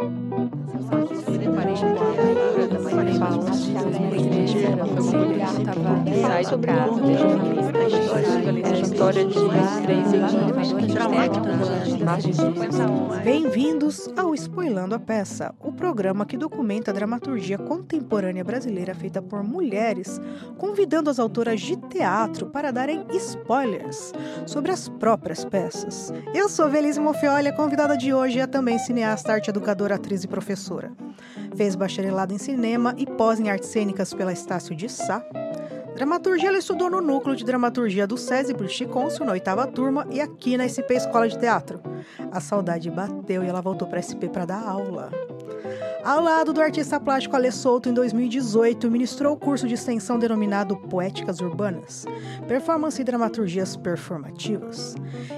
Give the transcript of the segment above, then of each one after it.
Gracias. Sobre a história de Bem-vindos ao Spoilando a Peça, o programa que documenta a dramaturgia contemporânea brasileira feita por mulheres, convidando as autoras de teatro para darem spoilers sobre as próprias peças. Eu sou Velise Mofioli, a convidada de hoje é também cineasta, arte educadora, atriz e professora. Fez bacharelado em cinema e pós em artes cênicas pela Estácio de Sá. Dramaturgia ela estudou no núcleo de dramaturgia do SESI British Council, na oitava turma, e aqui na SP Escola de Teatro. A saudade bateu e ela voltou para SP para dar aula. Ao lado do artista plástico Alê Souto, em 2018, ministrou o curso de extensão denominado Poéticas Urbanas, Performance e Dramaturgias Performativas.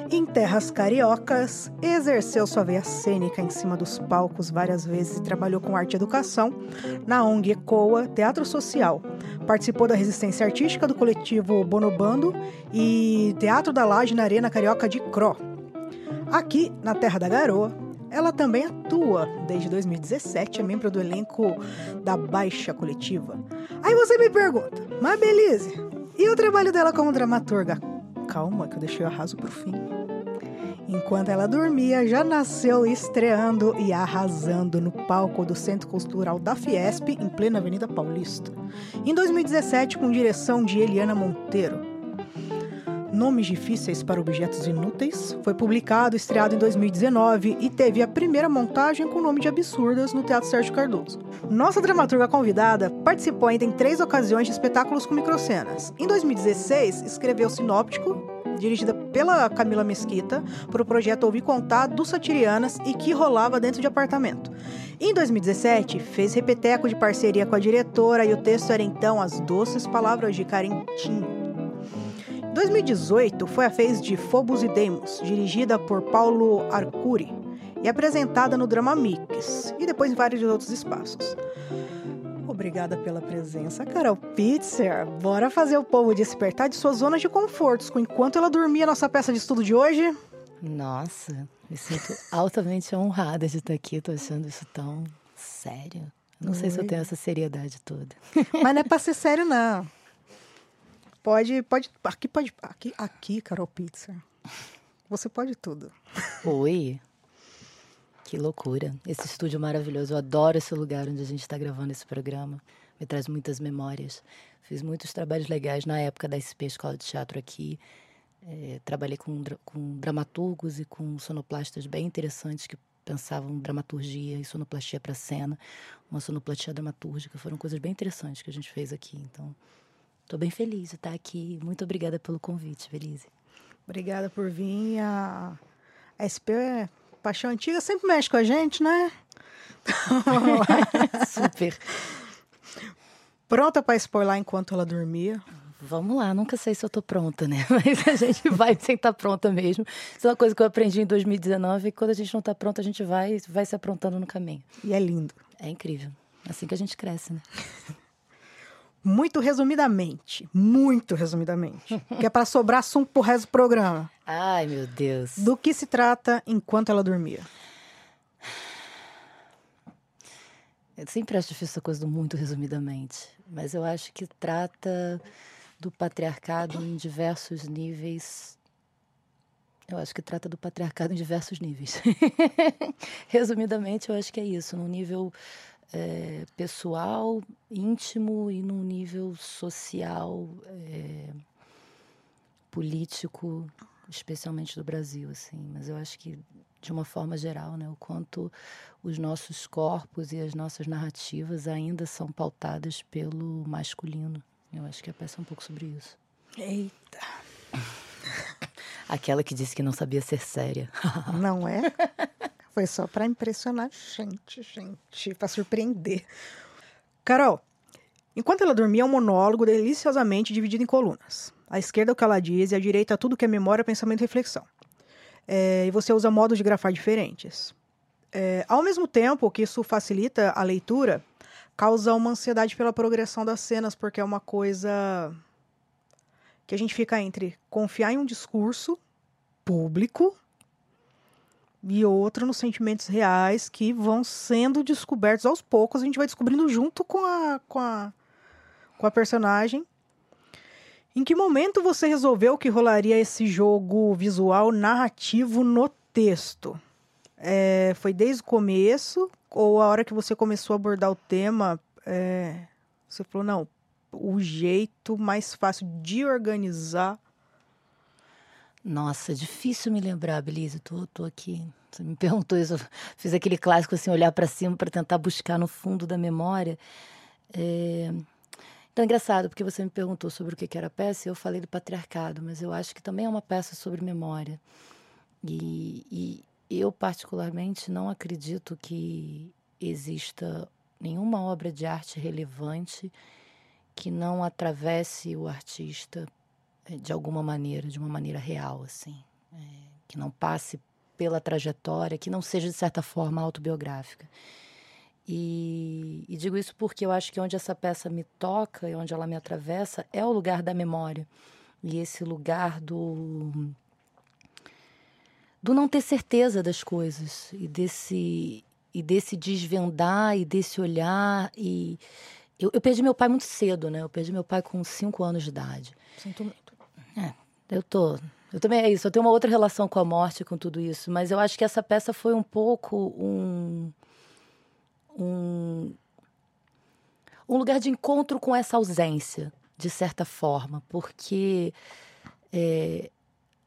Em terras cariocas, exerceu sua veia cênica em cima dos palcos várias vezes e trabalhou com arte e educação na ONG ECOA Teatro Social. Participou da resistência artística do coletivo Bonobando e Teatro da Laje na Arena Carioca de Cro. Aqui, na Terra da Garoa, ela também atua desde 2017, é membro do elenco da Baixa Coletiva. Aí você me pergunta, mas Belize, e o trabalho dela como dramaturga? Calma, que eu deixei o arraso pro fim. Enquanto ela dormia, já nasceu estreando e arrasando no palco do Centro Cultural da Fiesp, em plena Avenida Paulista. Em 2017, com direção de Eliana Monteiro. Nomes Difíceis para Objetos Inúteis, foi publicado estreado em 2019 e teve a primeira montagem com o nome de Absurdas no Teatro Sérgio Cardoso. Nossa dramaturga convidada participou ainda em três ocasiões de espetáculos com microcenas. Em 2016, escreveu Sinóptico, dirigida pela Camila Mesquita, para o projeto Ouvir Contar do Satirianas e que rolava dentro de apartamento. Em 2017, fez repeteco de parceria com a diretora e o texto era então As Doces Palavras de Carentinho. 2018 foi a vez de Phobos e Deimos, dirigida por Paulo Arcuri e apresentada no Drama Mix e depois em vários outros espaços. Obrigada pela presença, Carol Pitzer. Bora fazer o povo despertar de suas zonas de confortos enquanto ela dormia nossa peça de estudo de hoje? Nossa, me sinto altamente honrada de estar aqui. Tô achando isso tão sério. Não Oi. sei se eu tenho essa seriedade toda. Mas não é pra ser sério, não. Pode, pode, aqui pode, aqui, aqui, Carol Pizza. Você pode tudo. Oi. Que loucura. Esse estúdio maravilhoso. Eu adoro esse lugar onde a gente está gravando esse programa. Me traz muitas memórias. Fiz muitos trabalhos legais na época da SP Escola de Teatro aqui. É, trabalhei com, com dramaturgos e com sonoplastas bem interessantes que pensavam dramaturgia e sonoplastia para cena, uma sonoplastia dramatúrgica. Foram coisas bem interessantes que a gente fez aqui. Então, Estou bem feliz de estar aqui. Muito obrigada pelo convite, Belize. Obrigada por vir. A, SP é Paixão Antiga sempre mexe com a gente, né? Super. Pronta para spoiler enquanto ela dormia? Vamos lá, nunca sei se eu tô pronta, né? Mas a gente vai sem estar tá pronta mesmo. Isso é uma coisa que eu aprendi em 2019, e quando a gente não está pronta, a gente vai, vai se aprontando no caminho. E é lindo. É incrível. Assim que a gente cresce, né? Muito resumidamente, muito resumidamente, que é para sobrar assunto pro resto do programa. Ai, meu Deus. Do que se trata enquanto ela dormia? Eu sempre acho difícil essa coisa do muito resumidamente, mas eu acho que trata do patriarcado em diversos níveis. Eu acho que trata do patriarcado em diversos níveis. Resumidamente, eu acho que é isso, no nível é, pessoal, íntimo e num nível social, é, político, especialmente do Brasil, assim. Mas eu acho que de uma forma geral, né, o quanto os nossos corpos e as nossas narrativas ainda são pautadas pelo masculino. Eu acho que a peça é um pouco sobre isso. Eita. Aquela que disse que não sabia ser séria. Não é? Foi só para impressionar gente, gente, para surpreender. Carol, enquanto ela dormia, é um monólogo deliciosamente dividido em colunas. À esquerda é o que ela diz e à direita tudo que é memória, pensamento e reflexão. É, e você usa modos de grafar diferentes. É, ao mesmo tempo que isso facilita a leitura, causa uma ansiedade pela progressão das cenas, porque é uma coisa que a gente fica entre confiar em um discurso público e outro nos sentimentos reais que vão sendo descobertos aos poucos. A gente vai descobrindo junto com a, com a, com a personagem. Em que momento você resolveu que rolaria esse jogo visual narrativo no texto? É, foi desde o começo? Ou a hora que você começou a abordar o tema, é, você falou, não, o jeito mais fácil de organizar nossa, difícil me lembrar, Belize. Tô, tô aqui. Você me perguntou isso. Eu fiz aquele clássico assim, olhar para cima para tentar buscar no fundo da memória. É... Então, é engraçado, porque você me perguntou sobre o que era a peça e eu falei do patriarcado, mas eu acho que também é uma peça sobre memória. E, e eu, particularmente, não acredito que exista nenhuma obra de arte relevante que não atravesse o artista de alguma maneira, de uma maneira real, assim, é, que não passe pela trajetória, que não seja de certa forma autobiográfica. E, e, digo isso porque eu acho que onde essa peça me toca e onde ela me atravessa é o lugar da memória e esse lugar do do não ter certeza das coisas e desse e desse desvendar e desse olhar e eu, eu perdi meu pai muito cedo, né? Eu perdi meu pai com cinco anos de idade. Sinto eu tô. Eu também é isso. Eu tenho uma outra relação com a morte, com tudo isso. Mas eu acho que essa peça foi um pouco um. um, um lugar de encontro com essa ausência, de certa forma. Porque é,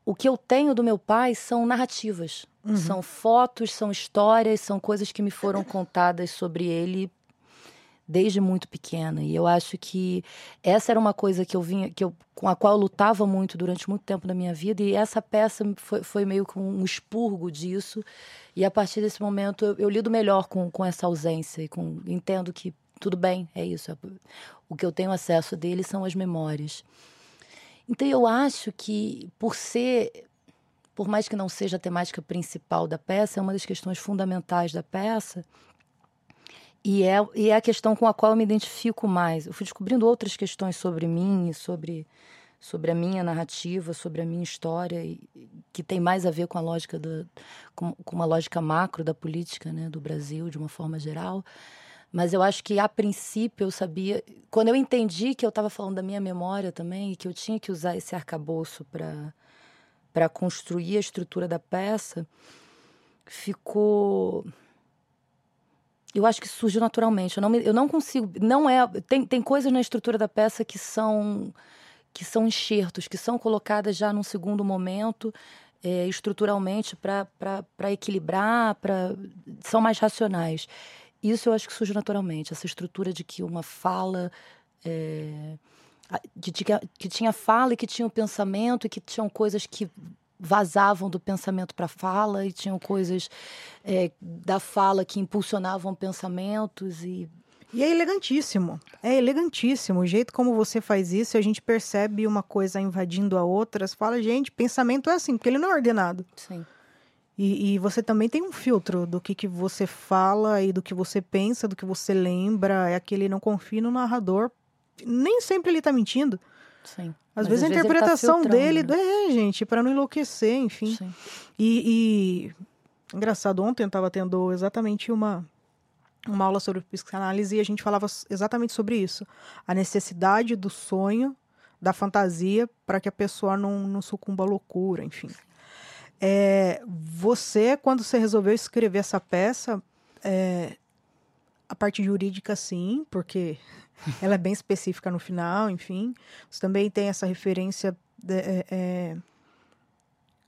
o que eu tenho do meu pai são narrativas. Uhum. São fotos, são histórias, são coisas que me foram contadas sobre ele desde muito pequena. E eu acho que essa era uma coisa que eu vinha, que eu, com a qual eu lutava muito durante muito tempo da minha vida. E essa peça foi, foi meio que um expurgo disso. E a partir desse momento eu, eu lido melhor com, com essa ausência e com, entendo que tudo bem, é isso. O que eu tenho acesso dele são as memórias. Então eu acho que por ser por mais que não seja a temática principal da peça, é uma das questões fundamentais da peça e é, e é a questão com a qual eu me identifico mais. Eu fui descobrindo outras questões sobre mim, sobre, sobre a minha narrativa, sobre a minha história, e, que tem mais a ver com a lógica da, com, com uma lógica macro da política né, do Brasil, de uma forma geral. Mas eu acho que, a princípio, eu sabia. Quando eu entendi que eu estava falando da minha memória também, e que eu tinha que usar esse arcabouço para construir a estrutura da peça, ficou eu acho que surge naturalmente. Eu não, me, eu não consigo. Não é. Tem, tem coisas na estrutura da peça que são que são enxertos, que são colocadas já num segundo momento, é, estruturalmente, para equilibrar, pra, são mais racionais. Isso eu acho que surge naturalmente, essa estrutura de que uma fala. É, que, que tinha fala e que tinha o pensamento e que tinham coisas que vazavam do pensamento para a fala e tinham coisas é, da fala que impulsionavam pensamentos e e é elegantíssimo, é elegantíssimo. O jeito como você faz isso, a gente percebe uma coisa invadindo a outra. Você fala, gente, pensamento é assim, porque ele não é ordenado. Sim. E, e, você também tem um filtro do que, que você fala e do que você pensa, do que você lembra. É aquele não confia no narrador. Nem sempre ele está mentindo. Sim. Às vezes às a vezes tá interpretação tá dele, né? é, gente, para não enlouquecer, enfim. E, e, engraçado, ontem eu estava tendo exatamente uma uma aula sobre psicanálise e a gente falava exatamente sobre isso. A necessidade do sonho, da fantasia, para que a pessoa não, não sucumba à loucura, enfim. É, você, quando você resolveu escrever essa peça, é, a parte jurídica, sim, porque ela é bem específica no final, enfim. Você também tem essa referência de, é, é,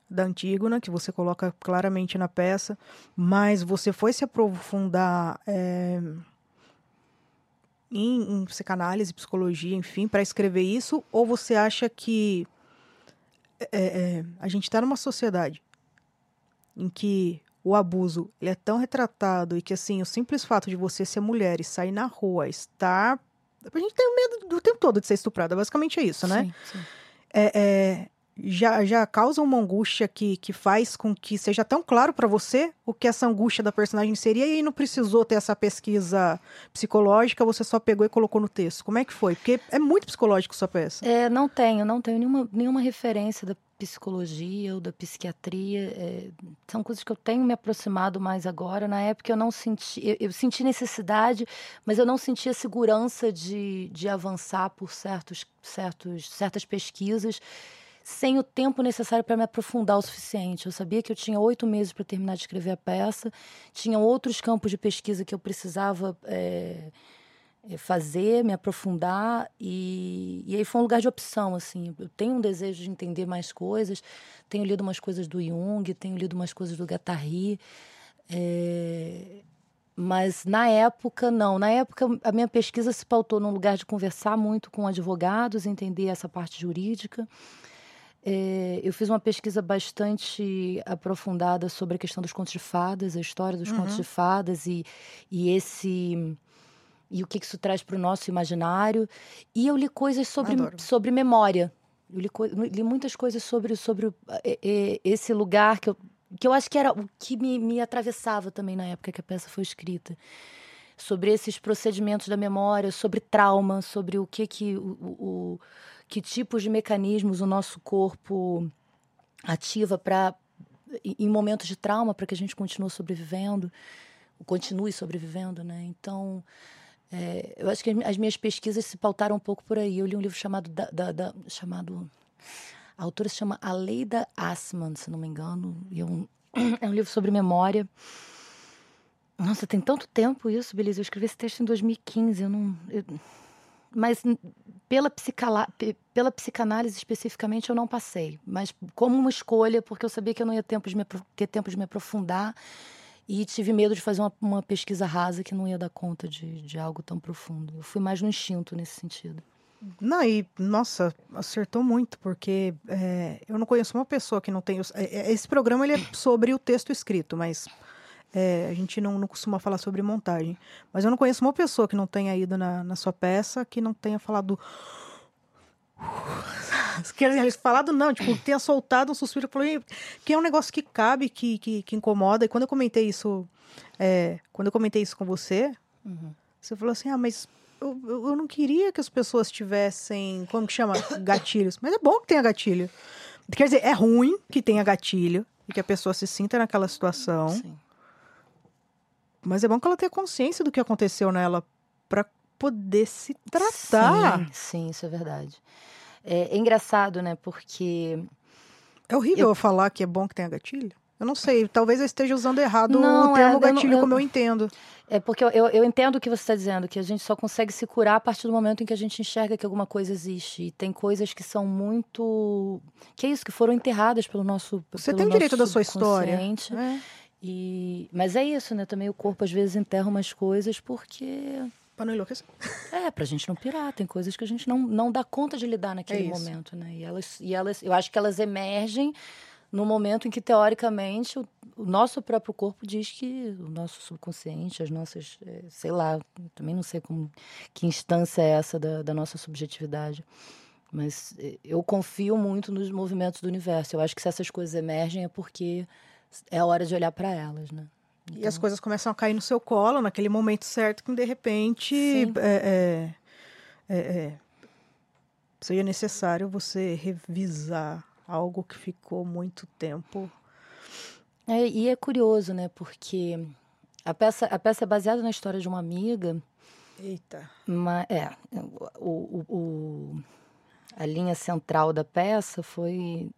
da Antígona, que você coloca claramente na peça, mas você foi se aprofundar é, em, em psicanálise, psicologia, enfim, para escrever isso, ou você acha que é, é, a gente está numa sociedade em que o abuso ele é tão retratado e que assim o simples fato de você ser mulher e sair na rua estar a gente tem medo do tempo todo de ser estuprada, basicamente é isso, né? Sim, sim. É, é, já, já causa uma angústia que, que faz com que seja tão claro para você o que essa angústia da personagem seria e aí não precisou ter essa pesquisa psicológica, você só pegou e colocou no texto. Como é que foi? Porque é muito psicológico sua peça. É, não tenho, não tenho nenhuma, nenhuma referência da psicologia ou da psiquiatria. É, são coisas que eu tenho me aproximado mais agora. Na época eu não senti, eu, eu senti necessidade, mas eu não sentia segurança de, de avançar por certos, certos, certas pesquisas sem o tempo necessário para me aprofundar o suficiente. Eu sabia que eu tinha oito meses para terminar de escrever a peça, tinha outros campos de pesquisa que eu precisava é, fazer, me aprofundar, e, e aí foi um lugar de opção. assim. Eu tenho um desejo de entender mais coisas, tenho lido umas coisas do Jung, tenho lido umas coisas do Guattari. É, mas na época, não. Na época, a minha pesquisa se pautou num lugar de conversar muito com advogados, entender essa parte jurídica. É, eu fiz uma pesquisa bastante aprofundada sobre a questão dos contos de fadas, a história dos uhum. contos de fadas e, e esse e o que isso traz para o nosso imaginário. E eu li coisas sobre, sobre memória. Eu li, li, muitas coisas sobre, sobre é, é, esse lugar que eu, que eu acho que era o que me, me atravessava também na época que a peça foi escrita. Sobre esses procedimentos da memória, sobre trauma, sobre o que que o, o que tipos de mecanismos o nosso corpo ativa para em momentos de trauma para que a gente continue sobrevivendo, continue sobrevivendo, né? Então, é, eu acho que as minhas pesquisas se pautaram um pouco por aí. Eu li um livro chamado da, da, da chamado a autora se chama Aleida Assman, se não me engano, e é um, é um livro sobre memória. Nossa, tem tanto tempo isso, beleza. Eu escrevi esse texto em 2015. Eu não, eu, mas pela, psicala, pela psicanálise especificamente eu não passei, mas como uma escolha, porque eu sabia que eu não ia tempo me, ter tempo de me aprofundar e tive medo de fazer uma, uma, pesquisa rasa que não ia dar conta de, de algo tão profundo. Eu fui mais no instinto nesse sentido. Não, e nossa, acertou muito, porque é, eu não conheço uma pessoa que não tem. É, é, esse programa ele é sobre o texto escrito, mas é, a gente não, não costuma falar sobre montagem. Mas eu não conheço uma pessoa que não tenha ido na, na sua peça que não tenha falado. Quer dizer, falado não, tipo, tenha soltado um suspiro, que é um negócio que cabe, que, que, que incomoda. E quando eu comentei isso, é, quando eu comentei isso com você, uhum. você falou assim, ah, mas eu, eu não queria que as pessoas tivessem, como que chama? Gatilhos. Mas é bom que tenha gatilho. Quer dizer, é ruim que tenha gatilho e que a pessoa se sinta naquela situação. Sim. Mas é bom que ela tenha consciência do que aconteceu nela para poder se tratar. Sim, sim, isso é verdade. É, é engraçado, né? Porque. É horrível eu... falar que é bom que tenha gatilho. Eu não sei, talvez eu esteja usando errado não, o termo é, gatilho eu, como eu entendo. É porque eu, eu, eu entendo o que você está dizendo, que a gente só consegue se curar a partir do momento em que a gente enxerga que alguma coisa existe. E tem coisas que são muito. Que é isso, que foram enterradas pelo nosso. Você pelo tem direito da sua história. É. E, mas é isso, né? Também o corpo às vezes enterra umas coisas porque. Pra não enlouquecer. É, pra gente não pirar. Tem coisas que a gente não, não dá conta de lidar naquele é momento, né? E elas, e elas, eu acho que elas emergem no momento em que, teoricamente, o, o nosso próprio corpo diz que o nosso subconsciente, as nossas. É, sei lá, também não sei como, que instância é essa da, da nossa subjetividade. Mas é, eu confio muito nos movimentos do universo. Eu acho que se essas coisas emergem é porque é a hora de olhar para elas, né? Então... E as coisas começam a cair no seu colo naquele momento certo que de repente é, é, é, é, seja necessário você revisar algo que ficou muito tempo. É, e é curioso, né? Porque a peça, a peça é baseada na história de uma amiga. Eita. É, o, o, o, a linha central da peça foi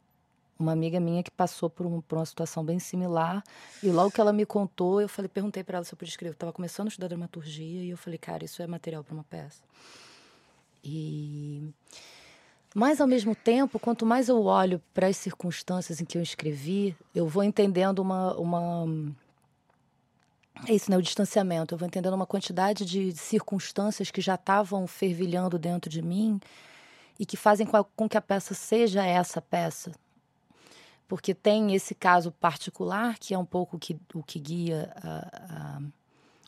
uma amiga minha que passou por, um, por, uma situação bem similar. E logo que ela me contou, eu falei, perguntei para ela se eu podia escrever. Eu estava começando a estudar dramaturgia e eu falei, cara, isso é material para uma peça. E mas ao mesmo tempo, quanto mais eu olho para as circunstâncias em que eu escrevi, eu vou entendendo uma, uma é isso, né? O distanciamento. Eu vou entendendo uma quantidade de circunstâncias que já estavam fervilhando dentro de mim e que fazem com que a peça seja essa peça, porque tem esse caso particular, que é um pouco que, o que guia a, a,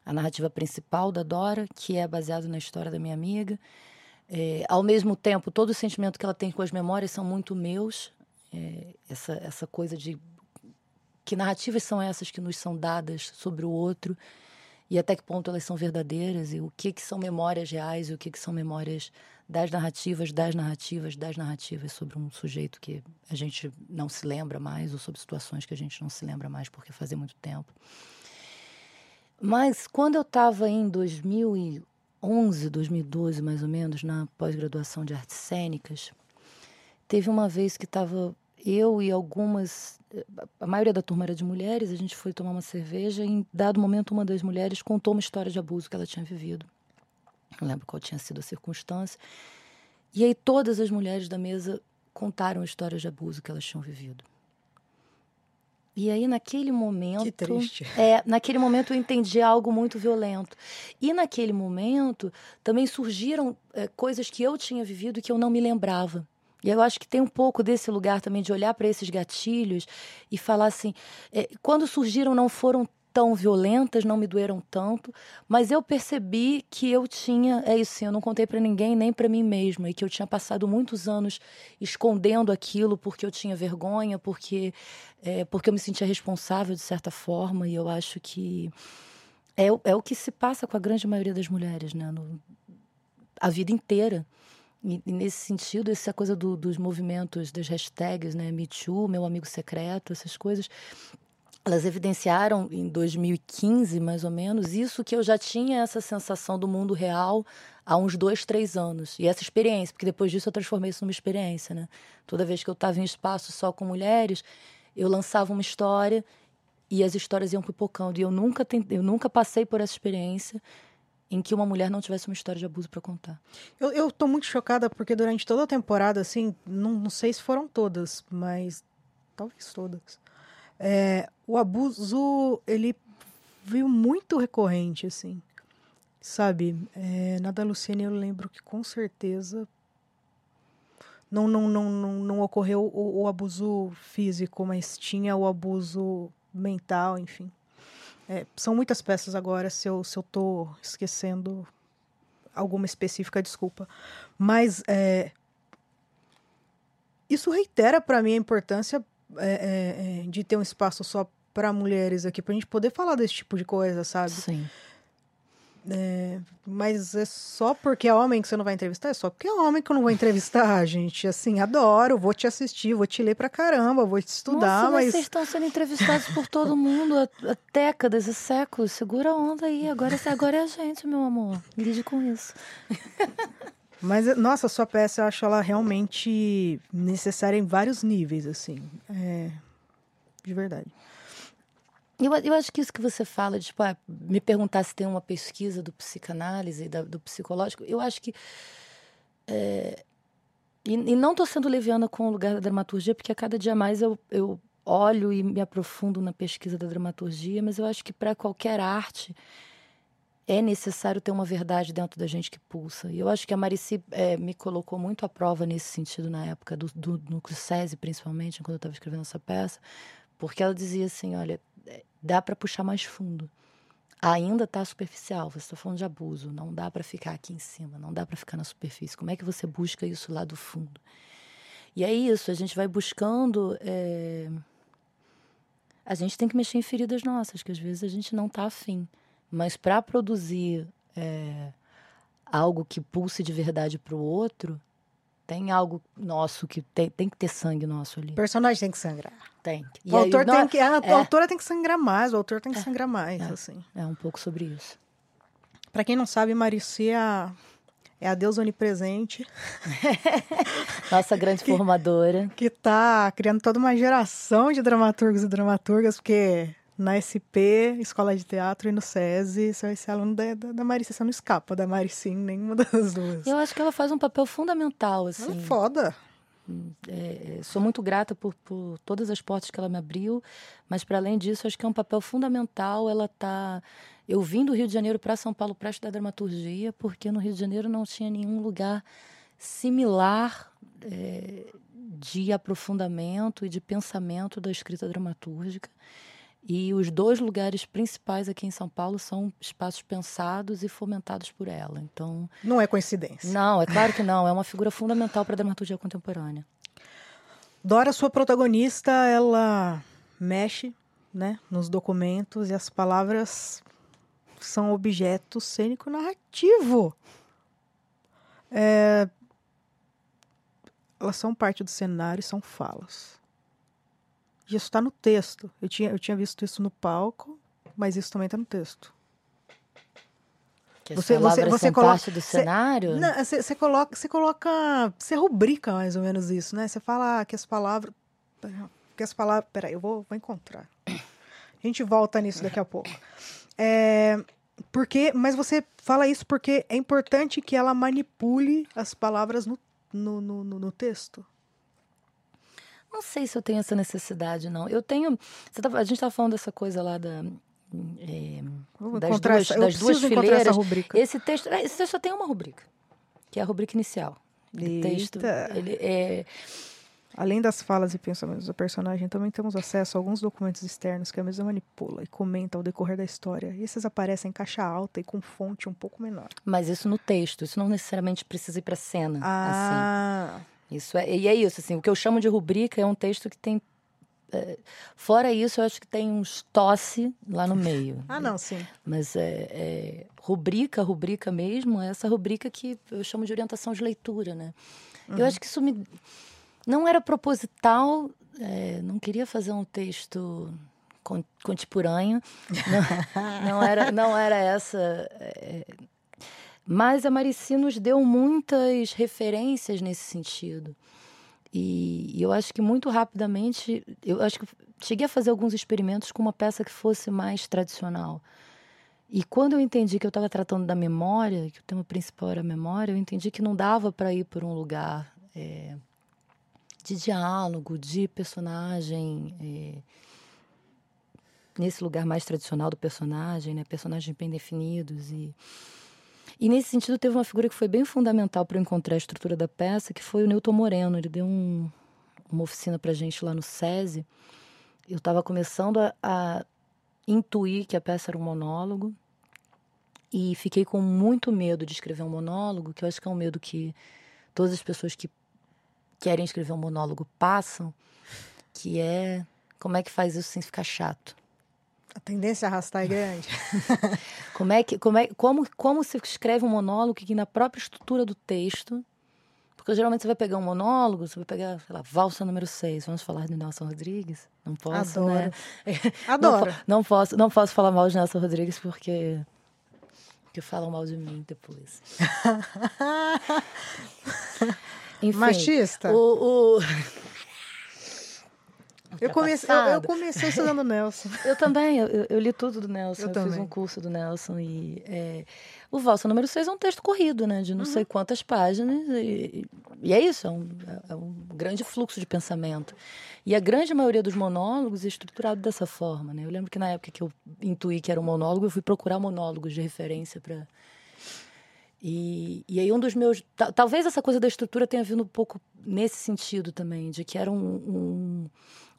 a narrativa principal da Dora, que é baseado na história da minha amiga. É, ao mesmo tempo, todo o sentimento que ela tem com as memórias são muito meus. É, essa, essa coisa de que narrativas são essas que nos são dadas sobre o outro e até que ponto elas são verdadeiras e o que que são memórias reais e o que que são memórias das narrativas, das narrativas, das narrativas sobre um sujeito que a gente não se lembra mais ou sobre situações que a gente não se lembra mais porque fazia muito tempo. Mas quando eu estava em 2011, 2012 mais ou menos, na pós-graduação de artes cênicas, teve uma vez que estava eu e algumas. A maioria da turma era de mulheres, a gente foi tomar uma cerveja e, em dado momento, uma das mulheres contou uma história de abuso que ela tinha vivido. Não lembro qual tinha sido a circunstância. E aí, todas as mulheres da mesa contaram histórias de abuso que elas tinham vivido. E aí, naquele momento. Que triste. É, naquele momento eu entendi algo muito violento. E naquele momento também surgiram é, coisas que eu tinha vivido e que eu não me lembrava. E eu acho que tem um pouco desse lugar também de olhar para esses gatilhos e falar assim: é, quando surgiram, não foram tão violentas, não me doeram tanto, mas eu percebi que eu tinha, é isso eu não contei para ninguém, nem para mim mesma, e que eu tinha passado muitos anos escondendo aquilo porque eu tinha vergonha, porque é, porque eu me sentia responsável de certa forma, e eu acho que é, é o que se passa com a grande maioria das mulheres, né, no, a vida inteira. E, e, nesse sentido, essa coisa do, dos movimentos, das hashtags, né? Me Too, meu amigo secreto, essas coisas, elas evidenciaram em 2015, mais ou menos, isso que eu já tinha essa sensação do mundo real há uns dois, três anos. E essa experiência, porque depois disso eu transformei isso numa experiência, né? Toda vez que eu estava em espaço só com mulheres, eu lançava uma história e as histórias iam pipocando. E eu nunca, tentei, eu nunca passei por essa experiência em que uma mulher não tivesse uma história de abuso para contar. Eu, eu tô muito chocada porque durante toda a temporada, assim, não, não sei se foram todas, mas talvez todas. É, o abuso, ele veio muito recorrente, assim. Sabe? É, na da Luciene eu lembro que com certeza não, não, não, não, não ocorreu o, o abuso físico, mas tinha o abuso mental, enfim. É, são muitas peças agora, se eu, se eu tô esquecendo alguma específica, desculpa. Mas é, isso reitera para mim a importância é, é, é, de ter um espaço só para mulheres aqui, para a gente poder falar desse tipo de coisa, sabe? Sim. É, mas é só porque é homem que você não vai entrevistar? É só porque é homem que eu não vou entrevistar, gente. Assim, adoro, vou te assistir, vou te ler pra caramba, vou te estudar, Nossa, mas. Vocês estão sendo entrevistados por todo mundo há, há décadas e séculos. Segura a onda aí. Agora, agora é a gente, meu amor. Lide com isso. Mas, nossa, sua peça eu acho ela realmente necessária em vários níveis, assim. É... De verdade. Eu, eu acho que isso que você fala, de tipo, ah, me perguntar se tem uma pesquisa do psicanálise, da, do psicológico, eu acho que. É, e, e, não estou sendo leviana com o lugar da dramaturgia, porque a cada dia mais eu, eu olho e me aprofundo na pesquisa da dramaturgia, mas eu acho que para qualquer arte é necessário ter uma verdade dentro da gente que pulsa. E eu acho que a Marici é, me colocou muito à prova nesse sentido na época do, do núcleo SESI, principalmente, quando eu estava escrevendo essa peça, porque ela dizia assim: olha, dá para puxar mais fundo. Ainda está superficial, você está falando de abuso, não dá para ficar aqui em cima, não dá para ficar na superfície. Como é que você busca isso lá do fundo? E é isso, a gente vai buscando. É... A gente tem que mexer em feridas nossas, que às vezes a gente não está afim. Mas para produzir é... algo que pulse de verdade para o outro, tem algo nosso que tem, tem que ter sangue nosso ali. O personagem tem que sangrar. Tem. E o aí, autor tem que, a, é, a autora tem que sangrar mais, o autor tem que é, sangrar mais, é, assim. É um pouco sobre isso. Para quem não sabe, Maricia é a deusa onipresente. Nossa grande que, formadora. Que está criando toda uma geração de dramaturgos e dramaturgas, porque na SP, Escola de Teatro e no SESI, você vai ser aluno da, da, da Maricia. Você não escapa da Maricim, nenhuma das duas. Eu acho que ela faz um papel fundamental, assim. Ela é foda. É, é, sou muito grata por, por, todas as portas que ela me abriu, mas para além disso, acho que é um papel fundamental. Ela tá. Eu vim do Rio de Janeiro para São Paulo para estudar dramaturgia, porque no Rio de Janeiro não tinha nenhum lugar similar é, de aprofundamento e de pensamento da escrita dramatúrgica. E os dois lugares principais aqui em São Paulo são espaços pensados e fomentados por ela. Então. Não é coincidência. Não, é claro que não. É uma figura fundamental para a dramaturgia contemporânea. Dora, sua protagonista, ela mexe né, nos documentos e as palavras são objeto cênico narrativo. É, elas são parte do cenário, são falas. Isso está no texto. Eu tinha, eu tinha visto isso no palco, mas isso também está no texto. Que você, você, você coloca parte do cenário? Você, você coloca, você coloca, você rubrica mais ou menos isso, né? Você fala que as palavras, que as palavras, peraí, eu vou, vou encontrar. A gente volta nisso daqui a pouco. É, porque, mas você fala isso porque é importante que ela manipule as palavras no, no, no, no texto. Não sei se eu tenho essa necessidade, não. Eu tenho. Tá, a gente estava falando dessa coisa lá da. É, das duas, essa, das duas fileiras. Esse texto, é, esse texto só tem uma rubrica, que é a rubrica inicial. O texto, ele é, Além das falas e pensamentos do personagem, também temos acesso a alguns documentos externos que a mesa manipula e comenta ao decorrer da história. E esses aparecem em caixa alta e com fonte um pouco menor. Mas isso no texto, isso não necessariamente precisa ir para cena. Ah. Assim. Isso é, e é isso, assim, o que eu chamo de rubrica é um texto que tem é, fora isso, eu acho que tem uns tosse lá no meio. ah, não, sim. Mas é, é, rubrica, rubrica mesmo, é essa rubrica que eu chamo de orientação de leitura, né? Uhum. Eu acho que isso me não era proposital, é, não queria fazer um texto contemporâneo, não, não, era, não era essa. Mas a Marici nos deu muitas referências nesse sentido. E, e eu acho que muito rapidamente, eu acho que cheguei a fazer alguns experimentos com uma peça que fosse mais tradicional. E quando eu entendi que eu estava tratando da memória, que o tema principal era a memória, eu entendi que não dava para ir por um lugar é, de diálogo, de personagem. É, nesse lugar mais tradicional do personagem, né? Personagens bem definidos e e nesse sentido teve uma figura que foi bem fundamental para eu encontrar a estrutura da peça, que foi o Newton Moreno. Ele deu um, uma oficina para gente lá no SESI. Eu estava começando a, a intuir que a peça era um monólogo e fiquei com muito medo de escrever um monólogo, que eu acho que é um medo que todas as pessoas que querem escrever um monólogo passam, que é como é que faz isso sem ficar chato. A tendência a arrastar é grande. como é que como é como como se escreve um monólogo que na própria estrutura do texto, porque geralmente você vai pegar um monólogo, você vai pegar, sei lá, valsa número 6, vamos falar de Nelson Rodrigues? Não posso, Adoro. né? Adoro. Não, não, posso, não posso falar mal de Nelson Rodrigues porque que falam mal de mim depois. Enfim, Machista? O, o... Eu comecei, eu, eu, comecei estudando Nelson. eu também, eu, eu, li tudo do Nelson. Eu, eu fiz um curso do Nelson. E é, o Valsa número 6 é um texto corrido, né? De não uhum. sei quantas páginas. E, e é isso, é um, é um, grande fluxo de pensamento. E a grande maioria dos monólogos é estruturado dessa forma, né? Eu lembro que na época que eu intuí que era um monólogo, eu fui procurar monólogos de referência para e, e aí um dos meus... Talvez essa coisa da estrutura tenha vindo um pouco nesse sentido também, de que era um, um,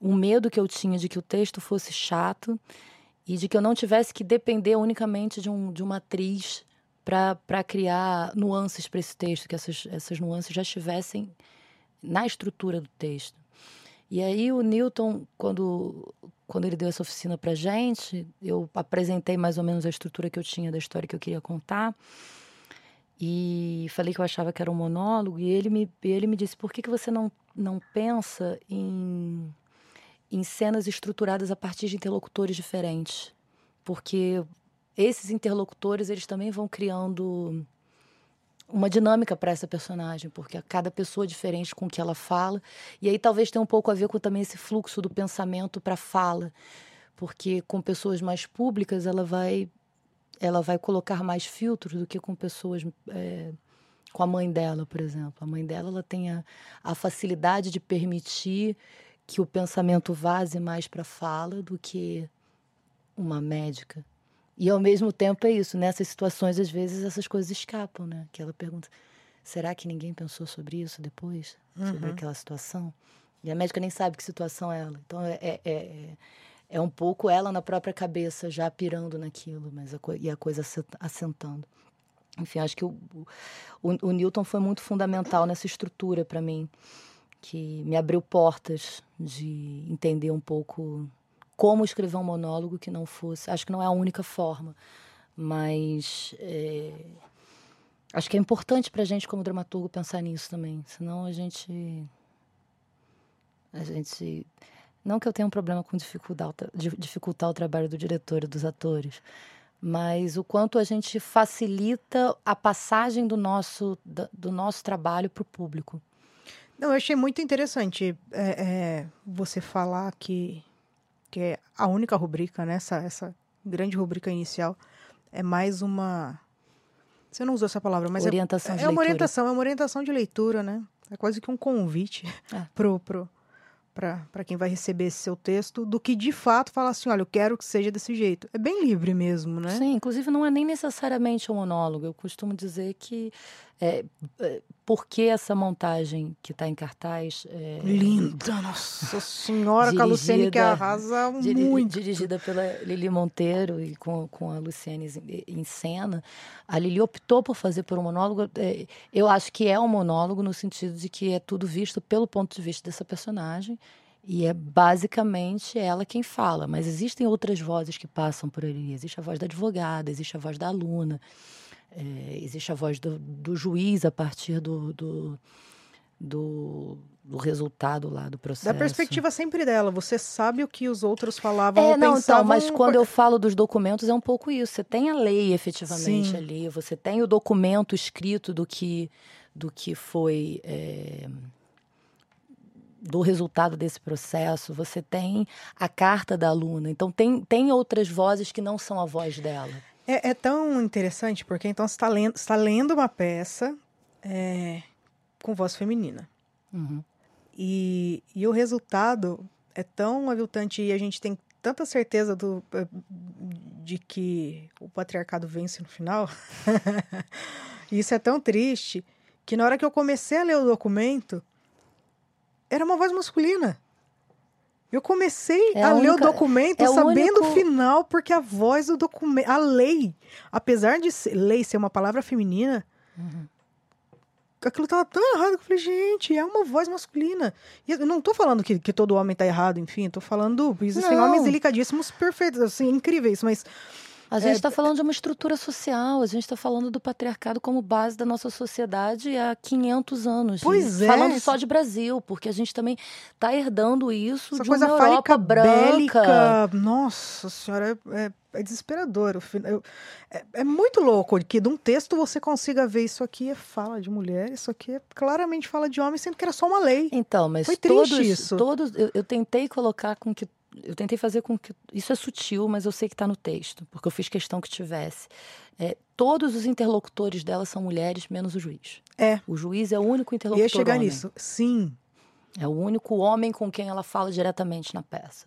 um medo que eu tinha de que o texto fosse chato e de que eu não tivesse que depender unicamente de, um, de uma atriz para criar nuances para esse texto, que essas, essas nuances já estivessem na estrutura do texto. E aí o Newton, quando, quando ele deu essa oficina para gente, eu apresentei mais ou menos a estrutura que eu tinha da história que eu queria contar. E falei que eu achava que era um monólogo, e ele me, ele me disse: por que, que você não, não pensa em, em cenas estruturadas a partir de interlocutores diferentes? Porque esses interlocutores eles também vão criando uma dinâmica para essa personagem, porque cada pessoa é diferente com o que ela fala, e aí talvez tenha um pouco a ver com também esse fluxo do pensamento para fala, porque com pessoas mais públicas ela vai ela vai colocar mais filtros do que com pessoas é, com a mãe dela, por exemplo. A mãe dela ela tem a, a facilidade de permitir que o pensamento vaze mais para a fala do que uma médica. E ao mesmo tempo é isso, nessas situações às vezes essas coisas escapam, né? Que ela pergunta: será que ninguém pensou sobre isso depois, uhum. sobre aquela situação? E a médica nem sabe que situação é ela. Então é, é, é é um pouco ela na própria cabeça já pirando naquilo, mas a e a coisa assentando. Enfim, acho que o, o, o Newton foi muito fundamental nessa estrutura para mim, que me abriu portas de entender um pouco como escrever um monólogo que não fosse. Acho que não é a única forma, Mas é, acho que é importante para a gente, como dramaturgo, pensar nisso também. Senão a gente. A gente. Não que eu tenha um problema com dificultar, dificultar o trabalho do diretor e dos atores, mas o quanto a gente facilita a passagem do nosso, do nosso trabalho para o público. Não, eu achei muito interessante é, é, você falar que, que é a única rubrica, né, essa, essa grande rubrica inicial, é mais uma. Você não usou essa palavra, mas é orientação é, de é uma orientação, é uma orientação de leitura, né? É quase que um convite é. pro, pro, para quem vai receber esse seu texto, do que de fato falar assim, olha, eu quero que seja desse jeito. É bem livre mesmo, né? Sim, inclusive não é nem necessariamente um monólogo. Eu costumo dizer que é, é, porque essa montagem que está em cartaz. É, Linda, nossa senhora, com a Luciane que arrasa muito. Dirigida pela Lili Monteiro e com, com a Luciane em cena. A Lili optou por fazer por um monólogo. É, eu acho que é um monólogo no sentido de que é tudo visto pelo ponto de vista dessa personagem. E é basicamente ela quem fala, mas existem outras vozes que passam por ali. Existe a voz da advogada, existe a voz da aluna. É, existe a voz do, do, juiz a partir do, do, do, do, resultado lá do processo. Da perspectiva sempre dela, você sabe o que os outros falavam é, ou não, pensavam... Então, mas quando eu falo dos documentos é um pouco isso. Você tem a lei efetivamente Sim. ali, você tem o documento escrito do que, do que foi... É, do resultado desse processo, você tem a carta da aluna. Então, tem, tem outras vozes que não são a voz dela. É, é tão interessante porque então você está lendo, está lendo uma peça é, com voz feminina. Uhum. E, e o resultado é tão aviltante e a gente tem tanta certeza do, é, de que o patriarcado vence no final. Isso é tão triste que na hora que eu comecei a ler o documento, era uma voz masculina. Eu comecei é a, única, ler o documento é sabendo o, único... final, porque a voz do documento, a lei, apesar de ser, lei ser uma palavra feminina, uhum. aquilo tava tão errado que eu falei, gente, é uma voz masculina. E eu não tô falando que, que todo homem tá errado, enfim, tô falando, existem não. homens delicadíssimos, perfeitos, assim, incríveis, mas a gente está é, falando de uma estrutura social, a gente está falando do patriarcado como base da nossa sociedade há 500 anos. Pois é. Falando só de Brasil, porque a gente também está herdando isso Essa de coisa uma Europa branca. Bélica, nossa senhora, é, é, é desesperador. Eu, é, é, muito louco que de um texto você consiga ver isso aqui é fala de mulher, isso aqui é claramente fala de homem, sendo que era só uma lei. Então, mas Foi todos, isso. todos eu, eu tentei colocar com que eu tentei fazer com que. Isso é sutil, mas eu sei que está no texto, porque eu fiz questão que tivesse. É, todos os interlocutores dela são mulheres, menos o juiz. É. O juiz é o único interlocutor. Ia chegar homem. nisso. Sim. É o único homem com quem ela fala diretamente na peça.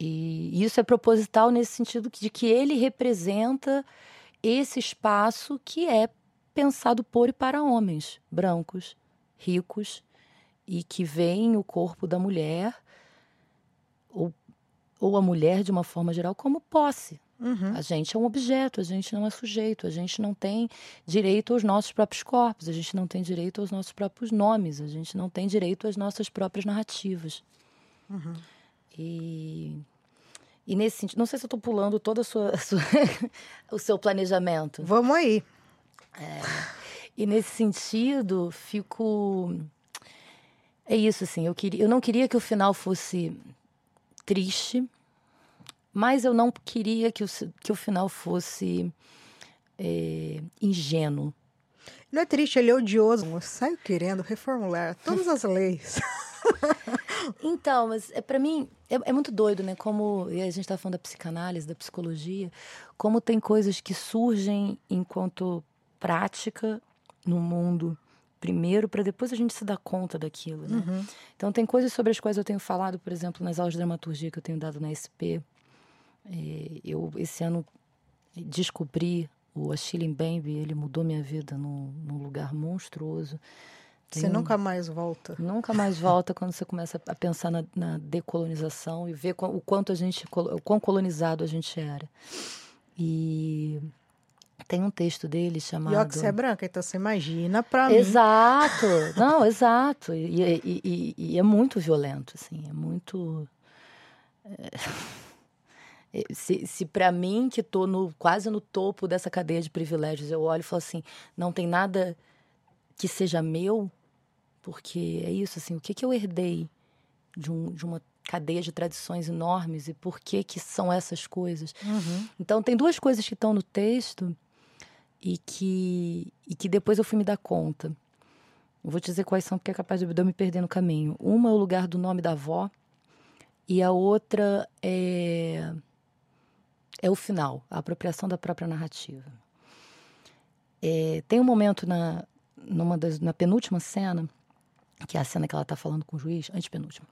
E isso é proposital nesse sentido de que ele representa esse espaço que é pensado por e para homens brancos, ricos e que veem o corpo da mulher ou a mulher de uma forma geral como posse. Uhum. A gente é um objeto, a gente não é sujeito, a gente não tem direito aos nossos próprios corpos, a gente não tem direito aos nossos próprios nomes, a gente não tem direito às nossas próprias narrativas. Uhum. E, e nesse sentido, não sei se eu estou pulando todo o seu planejamento. Vamos aí. É, e nesse sentido, fico. É isso, assim, eu, queria, eu não queria que o final fosse triste, mas eu não queria que o, que o final fosse é, ingênuo. Não é triste, ele é odioso. Eu saio querendo reformular todas as leis. então, mas é, para mim é, é, muito doido, né? Como e a gente está falando da psicanálise, da psicologia, como tem coisas que surgem enquanto prática no mundo primeiro para depois a gente se dar conta daquilo, né? Uhum. Então tem coisas sobre as quais eu tenho falado, por exemplo, nas aulas de dramaturgia que eu tenho dado na SP. É, eu esse ano descobri o Achille Mbembe, ele mudou minha vida num, num lugar monstruoso. Tem você nunca mais volta. Nunca mais volta quando você começa a pensar na, na decolonização e ver o quanto a gente, o quão colonizado a gente era. E tem um texto dele chamado. E é branca, então você imagina pra mim. Exato! Não, exato. E, e, e, e, é muito violento, assim, é muito. É... Eh, se, se para mim, que estou no, quase no topo dessa cadeia de privilégios, eu olho e falo assim: não tem nada que seja meu, porque é isso, assim, o que, que eu herdei de, um, de uma cadeia de tradições enormes e por que que são essas coisas. Uhum. Então, tem duas coisas que estão no texto e que, e que depois eu fui me dar conta. Eu vou te dizer quais são, porque é capaz de eu me perder no caminho. Uma é o lugar do nome da avó e a outra é, é o final, a apropriação da própria narrativa. É, tem um momento na, numa das, na penúltima cena, que é a cena que ela está falando com o juiz, antepenúltima,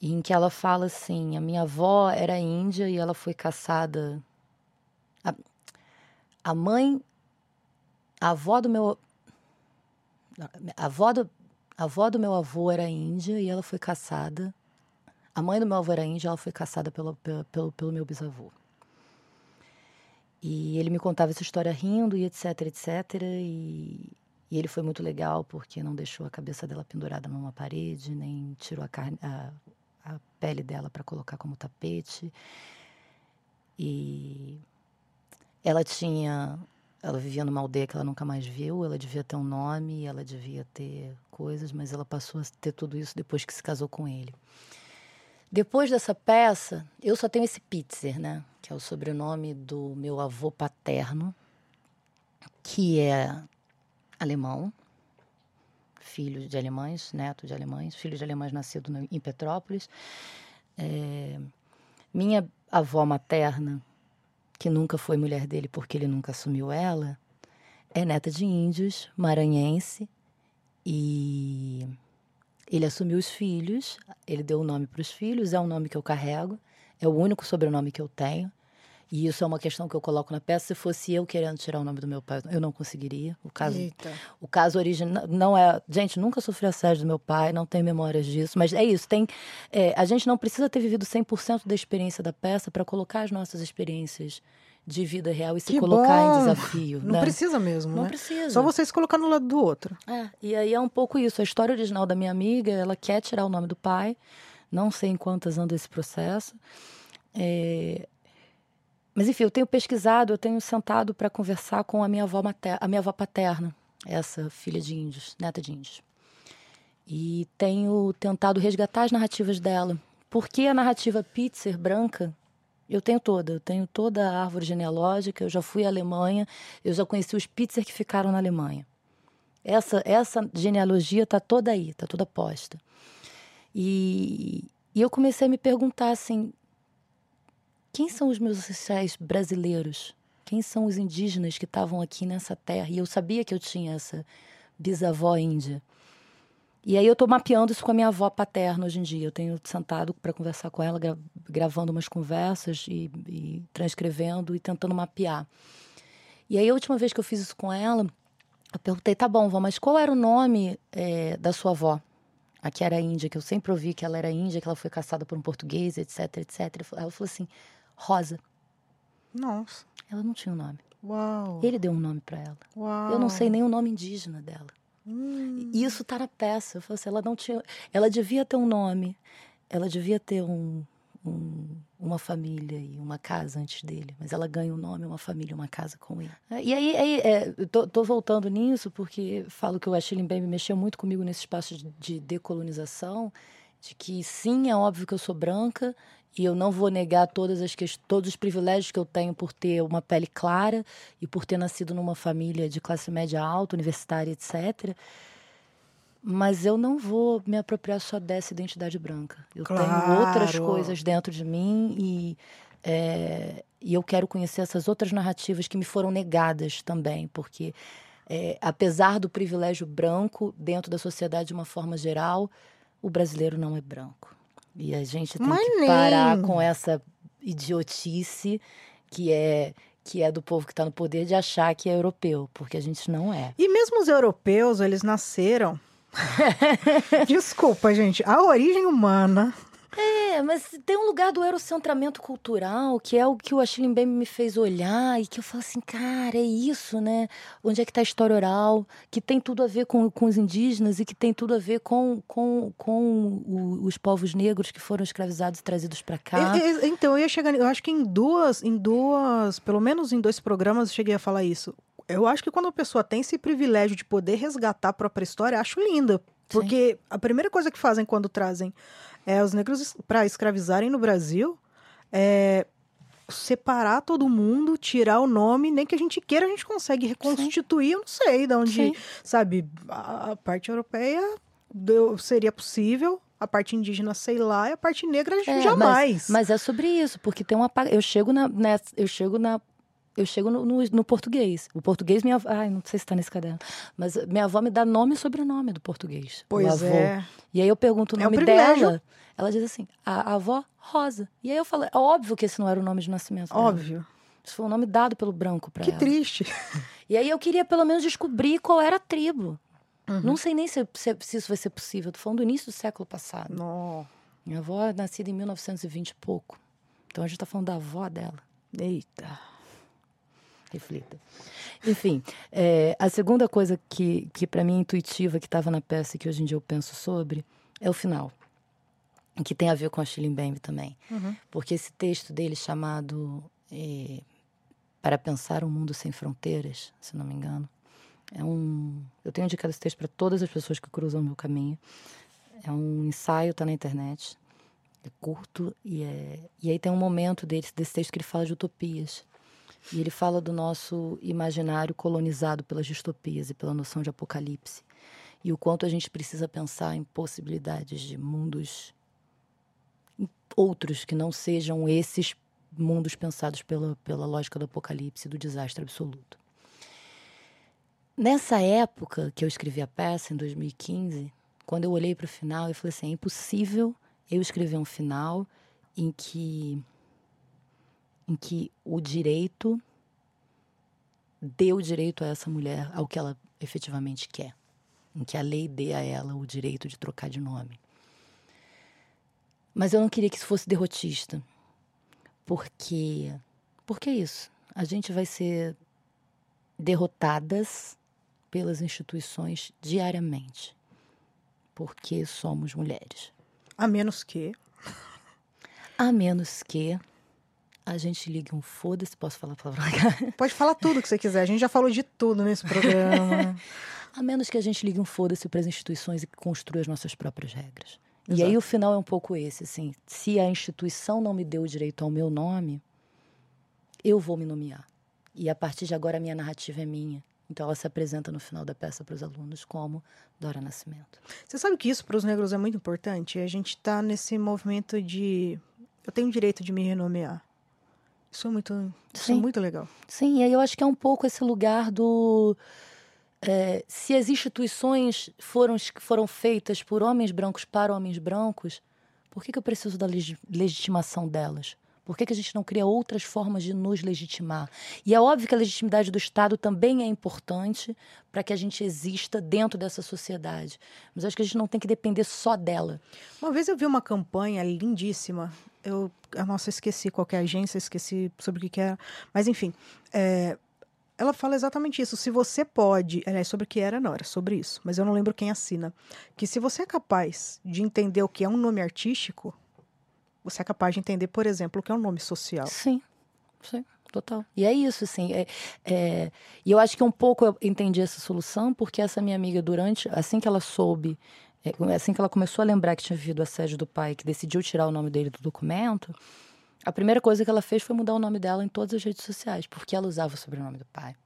em que ela fala assim: a minha avó era índia e ela foi caçada. A, a mãe, a avó do meu. A avó do, a avó do meu avô era índia e ela foi caçada. A mãe do meu avô era índia, ela foi caçada pelo, pelo, pelo, meu bisavô. E ele me contava essa história rindo e etc, etc. E, e ele foi muito legal porque não deixou a cabeça dela pendurada numa parede, nem tirou a, carne, a, a pele dela para colocar como tapete. E ela tinha. Ela vivia numa aldeia que ela nunca mais viu, ela devia ter um nome, ela devia ter coisas, mas ela passou a ter tudo isso depois que se casou com ele. Depois dessa peça, eu só tenho esse Pitzer, né? Que é o sobrenome do meu avô paterno, que é alemão, filho de alemães, neto de alemães, filho de alemães nascido em Petrópolis. É, minha avó materna, que nunca foi mulher dele porque ele nunca assumiu ela, é neta de índios, maranhense, e ele assumiu os filhos, ele deu o nome para os filhos, é um nome que eu carrego, é o único sobrenome que eu tenho. E isso é uma questão que eu coloco na peça. Se fosse eu querendo tirar o nome do meu pai, eu não conseguiria. O caso, Eita. o caso original não é. Gente, nunca sofri assédio do meu pai, não tenho memórias disso. Mas é isso. Tem, é, a gente não precisa ter vivido 100% da experiência da peça para colocar as nossas experiências de vida real e se Que colocar bom. em desafio. Não né? precisa mesmo, Não né? precisa. Só você se colocar no lado do outro. É, e aí é um pouco isso. A história original da minha amiga, ela quer tirar o nome do pai. Não sei em quantas anda esse processo. É, Mas enfim, eu tenho pesquisado, eu tenho sentado para conversar com a minha avó materna, a minha avó paterna, essa filha de índios, neta de índios. E tenho tentado resgatar as narrativas dela. Porque a narrativa Pitzer branca, eu tenho toda. Eu tenho toda a árvore genealógica, eu já fui à Alemanha, eu já conheci os Pitzer que ficaram na Alemanha. Essa, essa genealogia está toda aí, está toda posta. E, e eu comecei a me perguntar assim: quem são os meus ancestrais brasileiros? Quem são os indígenas que estavam aqui nessa terra? E eu sabia que eu tinha essa bisavó índia. E aí eu estou mapeando isso com a minha avó paterna hoje em dia. Eu tenho sentado para conversar com ela, gra gravando umas conversas e, e transcrevendo e tentando mapear. E aí a última vez que eu fiz isso com ela, eu perguntei, tá bom, vó, mas qual era o nome é, da sua avó? A que era índia, que eu sempre ouvi que ela era índia, que ela foi caçada por um português, etc, etc. Ela falou assim, Rosa. Nossa. Ela não tinha um nome. Uau. Ele deu um nome para ela. Uau. Eu não sei nem o nome indígena dela. Hum. Isso tá na peça. Eu falei assim, ela não tinha. Ela devia ter um nome. Ela devia ter um, um- uma família e uma casa antes dele. Mas ela ganha um nome, uma família, uma casa com ele. É, E aí, aí é, eu tô, tô voltando nisso porque falo que o Achille Mbembe mexeu muito comigo nesse espaço de, de decolonização. De que sim, é óbvio que eu sou branca e eu não vou negar todas as todos os privilégios que eu tenho por ter uma pele clara e por ter nascido numa família de classe média alta, universitária, etc. Mas eu não vou me apropriar só dessa identidade branca. Eu tenho outras Claro. coisas dentro de mim e, é, e eu quero conhecer essas outras narrativas que me foram negadas também, porque é, apesar do privilégio branco dentro da sociedade de uma forma geral, o brasileiro não é branco. E a gente tem Mas que nem. parar com essa idiotice que é que é do povo que está no poder de achar que é europeu, porque a gente não é. E mesmo os europeus, eles nasceram. Desculpa, gente. A origem humana É, mas tem um lugar do eurocentramento cultural, que é o que o Achille Mbembe me fez olhar e que eu falo assim, cara, é isso, né? Onde é que está a história oral, que tem tudo a ver com, com os indígenas e que tem tudo a ver com, com, com o, os povos negros que foram escravizados e trazidos para cá. então, eu ia chegar, eu acho que em duas, em duas, pelo menos em dois programas eu cheguei a falar isso. Eu acho que quando a pessoa tem esse privilégio de poder resgatar a própria história, acho linda. Porque Sim. a primeira coisa que fazem quando trazem é, os negros para escravizarem no Brasil é separar todo mundo, tirar o nome, nem que a gente queira, a gente consegue reconstituir, Sim. eu não sei de onde, Sim. sabe, a parte europeia deu, seria possível, a parte indígena, sei lá, e a parte negra é, jamais. Mas, mas, é sobre isso, porque tem uma eu chego na, nessa, eu chego na eu chego no, no, no, português. O português, minha avó. Ai, não sei se está nesse caderno. Mas minha avó me dá nome e sobrenome do português. Pois é. E aí eu pergunto o nome é um dela. Ela diz assim: a, a, avó Rosa. E aí eu falo: é óbvio que esse não era o nome de nascimento. Dela. Óbvio. Isso foi um nome dado pelo branco para ela. Que triste. E aí eu queria pelo menos descobrir qual era a tribo. Uhum. Não sei nem se, se, se, isso vai ser possível. Tô falando do início do século passado. Não. Minha avó é nascida em 1920 e pouco. Então a gente tá falando da avó dela. Eita reflita. Enfim, é, a segunda coisa que, que para mim é intuitiva, que estava na peça e que hoje em dia eu penso sobre, é o final. Que tem a ver com a Chile Mbembe também. Uhum. Porque esse texto dele chamado é, Para Pensar um Mundo Sem Fronteiras, se não me engano, é um... Eu tenho indicado esse texto para todas as pessoas que cruzam o meu caminho. É um ensaio, está na internet. É curto e, é... e aí tem um momento desse, desse texto que ele fala de utopias. E ele fala do nosso imaginário colonizado pelas distopias e pela noção de apocalipse. E o quanto a gente precisa pensar em possibilidades de mundos outros que não sejam esses mundos pensados pela, pela lógica do apocalipse do desastre absoluto. Nessa época que eu escrevi a peça, em 2015, quando eu olhei para o final, eu falei assim: é impossível eu escrever um final em que em que o direito deu o direito a essa mulher ao que ela efetivamente quer, em que a lei dê a ela o direito de trocar de nome. Mas eu não queria que isso fosse derrotista, porque porque é isso. A gente vai ser derrotadas pelas instituições diariamente, porque somos mulheres. A menos que. A menos que a gente liga um foda-se, posso falar palavra? Pode falar tudo que você quiser, a gente já falou de tudo nesse programa. a menos que a gente ligue um foda-se para as instituições e construa as nossas próprias regras. Exato. E aí o final é um pouco esse, assim, se a instituição não me deu o direito ao meu nome, eu vou me nomear. E a partir de agora a minha narrativa é minha. Então ela se apresenta no final da peça para os alunos como Dora Nascimento. Você sabe que isso para os negros é muito importante? A gente está nesse movimento de eu tenho o direito de me renomear. Isso é muito, isso é muito legal. Sim, e aí eu acho que é um pouco esse lugar do. É, se as instituições foram, foram feitas por homens brancos para homens brancos, por que, que eu preciso da legitimação delas? Por que, que a gente não cria outras formas de nos legitimar? E é óbvio que a legitimidade do Estado também é importante para que a gente exista dentro dessa sociedade. Mas acho que a gente não tem que depender só dela. Uma vez eu vi uma campanha lindíssima. Eu, nossa, esqueci qual é agência, esqueci sobre o que, que era. Mas, enfim, é, ela fala exatamente isso. Se você pode. é sobre o que era, não, era sobre isso. Mas eu não lembro quem assina. Que se você é capaz de entender o que é um nome artístico, você é capaz de entender, por exemplo, o que é um nome social. Sim, sim, total. E é isso, assim. É, é, e eu acho que um pouco eu entendi essa solução, porque essa minha amiga, durante, assim que ela soube, é, assim que ela começou a lembrar que tinha vivido a sede do pai, que decidiu tirar o nome dele do documento, a primeira coisa que ela fez foi mudar o nome dela em todas as redes sociais, porque ela usava o sobrenome do pai.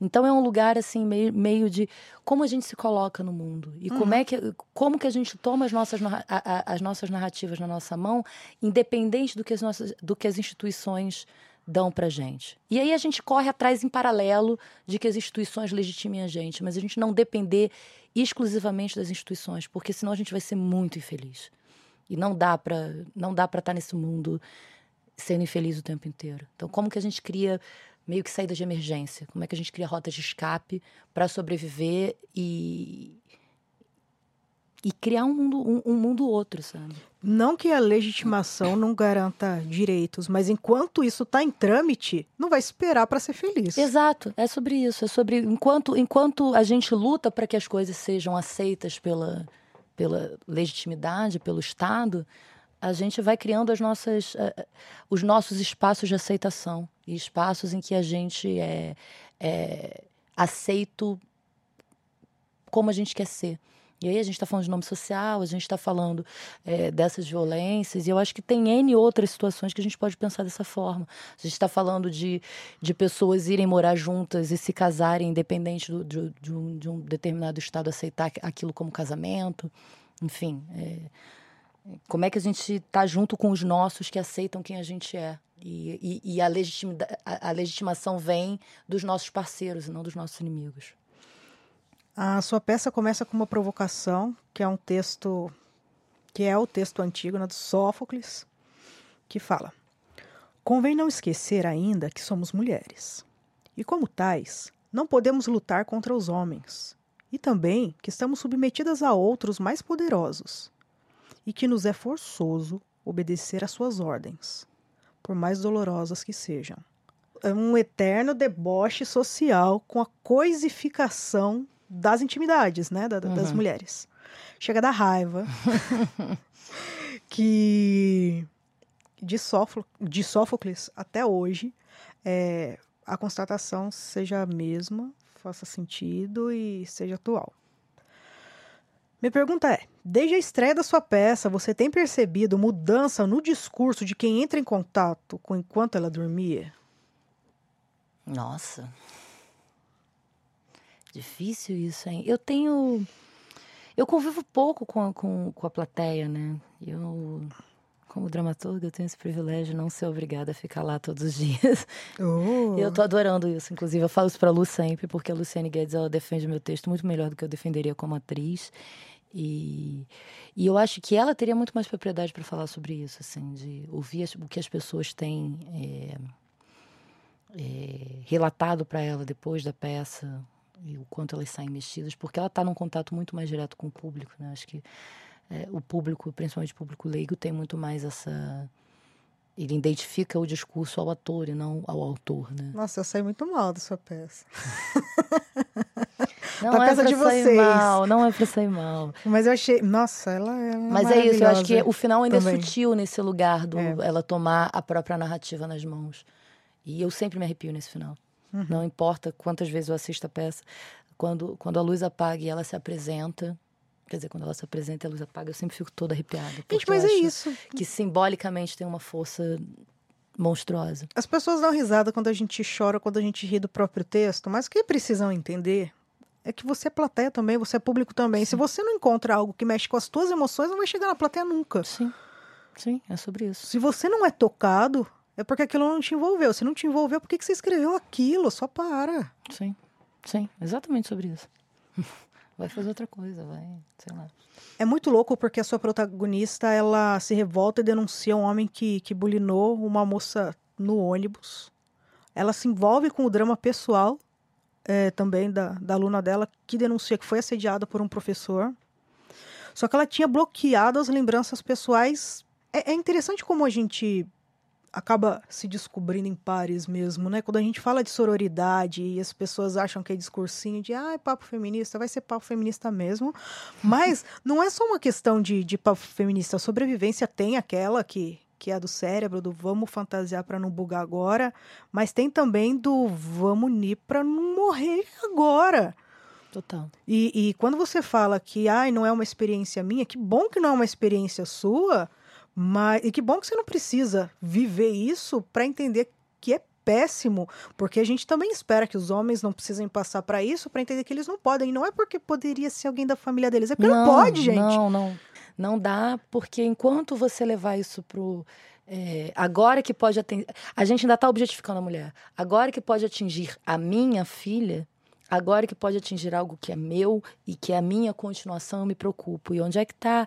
Então é um lugar assim meio, meio de como a gente se coloca no mundo e uhum. como é que como que a gente toma as nossas as nossas narrativas na nossa mão, independente do que as nossas do que as instituições dão pra gente. E aí a gente corre atrás em paralelo de que as instituições legitimem a gente, mas a gente não depender exclusivamente das instituições, porque senão a gente vai ser muito infeliz. E não dá para não dá para estar tá nesse mundo sendo infeliz o tempo inteiro. Então como que a gente cria meio que saída de emergência. Como é que a gente cria rotas de escape para sobreviver e e criar um mundo, um, um mundo outro, sabe? Não que a legitimação não garanta direitos, mas enquanto isso está em trâmite, não vai esperar para ser feliz. Exato, é sobre isso. É sobre enquanto, enquanto a gente luta para que as coisas sejam aceitas pela, pela legitimidade, pelo Estado, a gente vai criando as nossas, uh, os nossos espaços de aceitação e espaços em que a gente é, é aceito como a gente quer ser. E aí a gente está falando de nome social, a gente está falando é, dessas violências, e eu acho que tem N outras situações que a gente pode pensar dessa forma. A gente está falando de, de pessoas irem morar juntas e se casarem, independente do, de, de, um, de um determinado estado aceitar aquilo como casamento. Enfim, é, como é que a gente está junto com os nossos que aceitam quem a gente é. E, e, e a, a, a legitimação vem dos nossos parceiros e não dos nossos inimigos. A sua peça começa com uma provocação, que é um texto que é o texto antigo né, de Sófocles, que fala: Convém não esquecer ainda que somos mulheres, e como tais, não podemos lutar contra os homens, e também que estamos submetidas a outros mais poderosos, e que nos é forçoso obedecer às suas ordens, por mais dolorosas que sejam. É um eterno deboche social com a coisificação das intimidades, né, da, uhum. das mulheres. Chega da raiva que de, Sófocles, de Sófocles até hoje é, a constatação seja a mesma, faça sentido e seja atual. Minha pergunta é: desde a estreia da sua peça, você tem percebido mudança no discurso de quem entra em contato com enquanto ela dormia? Nossa. Difícil isso, hein? Eu tenho. Eu convivo pouco com a, com, com a plateia, né? Eu, como dramaturga, eu tenho esse privilégio de não ser obrigada a ficar lá todos os dias. Oh. Eu tô adorando isso, inclusive. Eu falo isso pra Lu sempre, porque a Luciane Guedes ela defende meu texto muito melhor do que eu defenderia como atriz. E, e eu acho que ela teria muito mais propriedade para falar sobre isso, assim, de ouvir as, o que as pessoas têm é, é, relatado para ela depois da peça, e o quanto elas saem mexidas, porque ela está num contato muito mais direto com o público, né? Acho que é, o público, principalmente o público leigo, tem muito mais essa ele identifica o discurso ao ator e não ao autor, né? Nossa, eu saí muito mal da sua peça. Não da é peça de vocês. Mal, não é pra sair mal. Mas eu achei, nossa, ela, é Mas é isso, eu acho que o final ainda é também. é sutil nesse lugar do é. ela tomar a própria narrativa nas mãos. E eu sempre me arrepio nesse final. Uhum. Não importa quantas vezes eu assisto a peça, quando, quando a luz apaga e ela se apresenta, Quer dizer, quando ela se apresenta e a luz apaga, eu sempre fico toda arrepiada. Gente, mas é isso. Que simbolicamente tem uma força monstruosa. As pessoas dão risada quando a gente chora, quando a gente ri do próprio texto, mas o que precisam entender é que você é plateia também, você é público também. Sim. Se você não encontra algo que mexe com as tuas emoções, não vai chegar na plateia nunca. Sim. Sim, é sobre isso. Se você não é tocado, é porque aquilo não te envolveu. Se não te envolveu, por que, que você escreveu aquilo? Só para. Sim, sim, exatamente sobre isso. vai fazer outra coisa, vai, sei lá. É muito louco porque a sua protagonista, ela se revolta e denuncia um homem que, que bulinou uma moça no ônibus. Ela se envolve com o drama pessoal é, também da, da aluna dela, que denuncia que foi assediada por um professor. Só que ela tinha bloqueado as lembranças pessoais. É, é interessante como a gente acaba se descobrindo em pares mesmo, né? Quando a gente fala de sororidade e as pessoas acham que é discursinho de ah, é papo feminista, vai ser papo feminista mesmo. Mas não é só uma questão de, de papo feminista. A sobrevivência tem aquela que, que é do cérebro, do vamos fantasiar para não bugar agora, mas tem também do vamos unir para não morrer agora. Total. E, e quando você fala que ai, não é uma experiência minha, que bom que não é uma experiência sua mas, e que bom que você não precisa viver isso para entender que é péssimo, porque a gente também espera que os homens não precisem passar para isso para entender que eles não podem. E não é porque poderia ser alguém da família deles, é porque não, não pode, gente. Não, não. Não dá, porque enquanto você levar isso pro. É, agora que pode atingir. A gente ainda está objetificando a mulher. Agora que pode atingir a minha filha, agora que pode atingir algo que é meu e que é a minha continuação, eu me preocupo. E onde é que está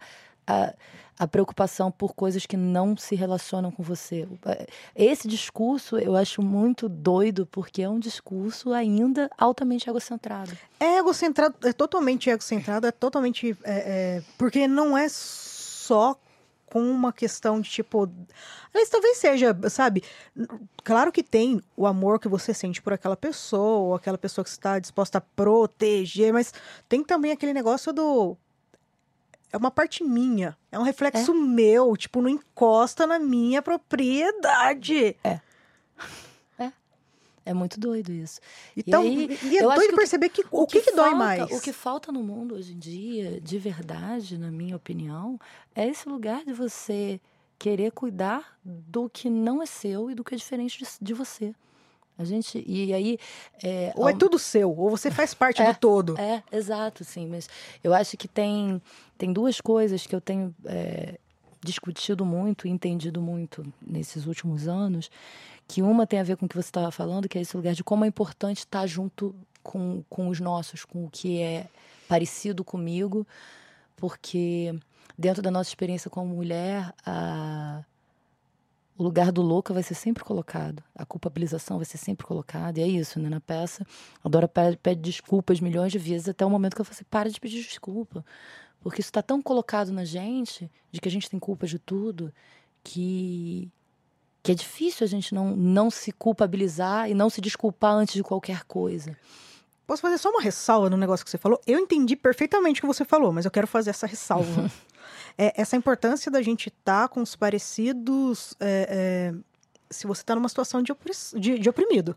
a, a preocupação por coisas que não se relacionam com você. Esse discurso eu acho muito doido, porque é um discurso ainda altamente egocentrado. É egocentrado, é totalmente egocentrado, é totalmente. É, é, porque não é só com uma questão de tipo. Aliás, talvez seja, sabe? Claro que tem o amor que você sente por aquela pessoa, ou aquela pessoa que está disposta a proteger, mas tem também aquele negócio do é uma parte minha. É um reflexo é? meu. Tipo, não encosta na minha propriedade. É. É. É muito doido isso. Então, e, aí, e é doido perceber que, o, que, que, que falta, dói mais. O que falta no mundo hoje em dia, de verdade, na minha opinião, é esse lugar de você querer cuidar do que não é seu e do que é diferente de, de você. A gente. E aí. É, ou é tudo seu, ou você faz parte é, do todo. É, exato, sim. Mas eu acho que tem, tem duas coisas que eu tenho é, discutido muito e entendido muito nesses últimos anos. Que uma tem a ver com o que você estava falando, que é esse lugar de como é importante estar junto com, com os nossos, com o que é parecido comigo, porque dentro da nossa experiência como mulher, a o lugar do louco vai ser sempre colocado, a culpabilização vai ser sempre colocada, e é isso, né? Na peça, a Dora pede, pede desculpas milhões de vezes até o momento que eu falo assim, para de pedir desculpa. Porque isso está tão colocado na gente, de que a gente tem culpa de tudo, que, que é difícil a gente não, não se culpabilizar e não se desculpar antes de qualquer coisa. Posso fazer só uma ressalva no negócio que você falou? Eu entendi perfeitamente o que você falou, mas eu quero fazer essa ressalva. é, essa importância da gente estar tá com os parecidos é, é, se você está numa situação de, de, de oprimido.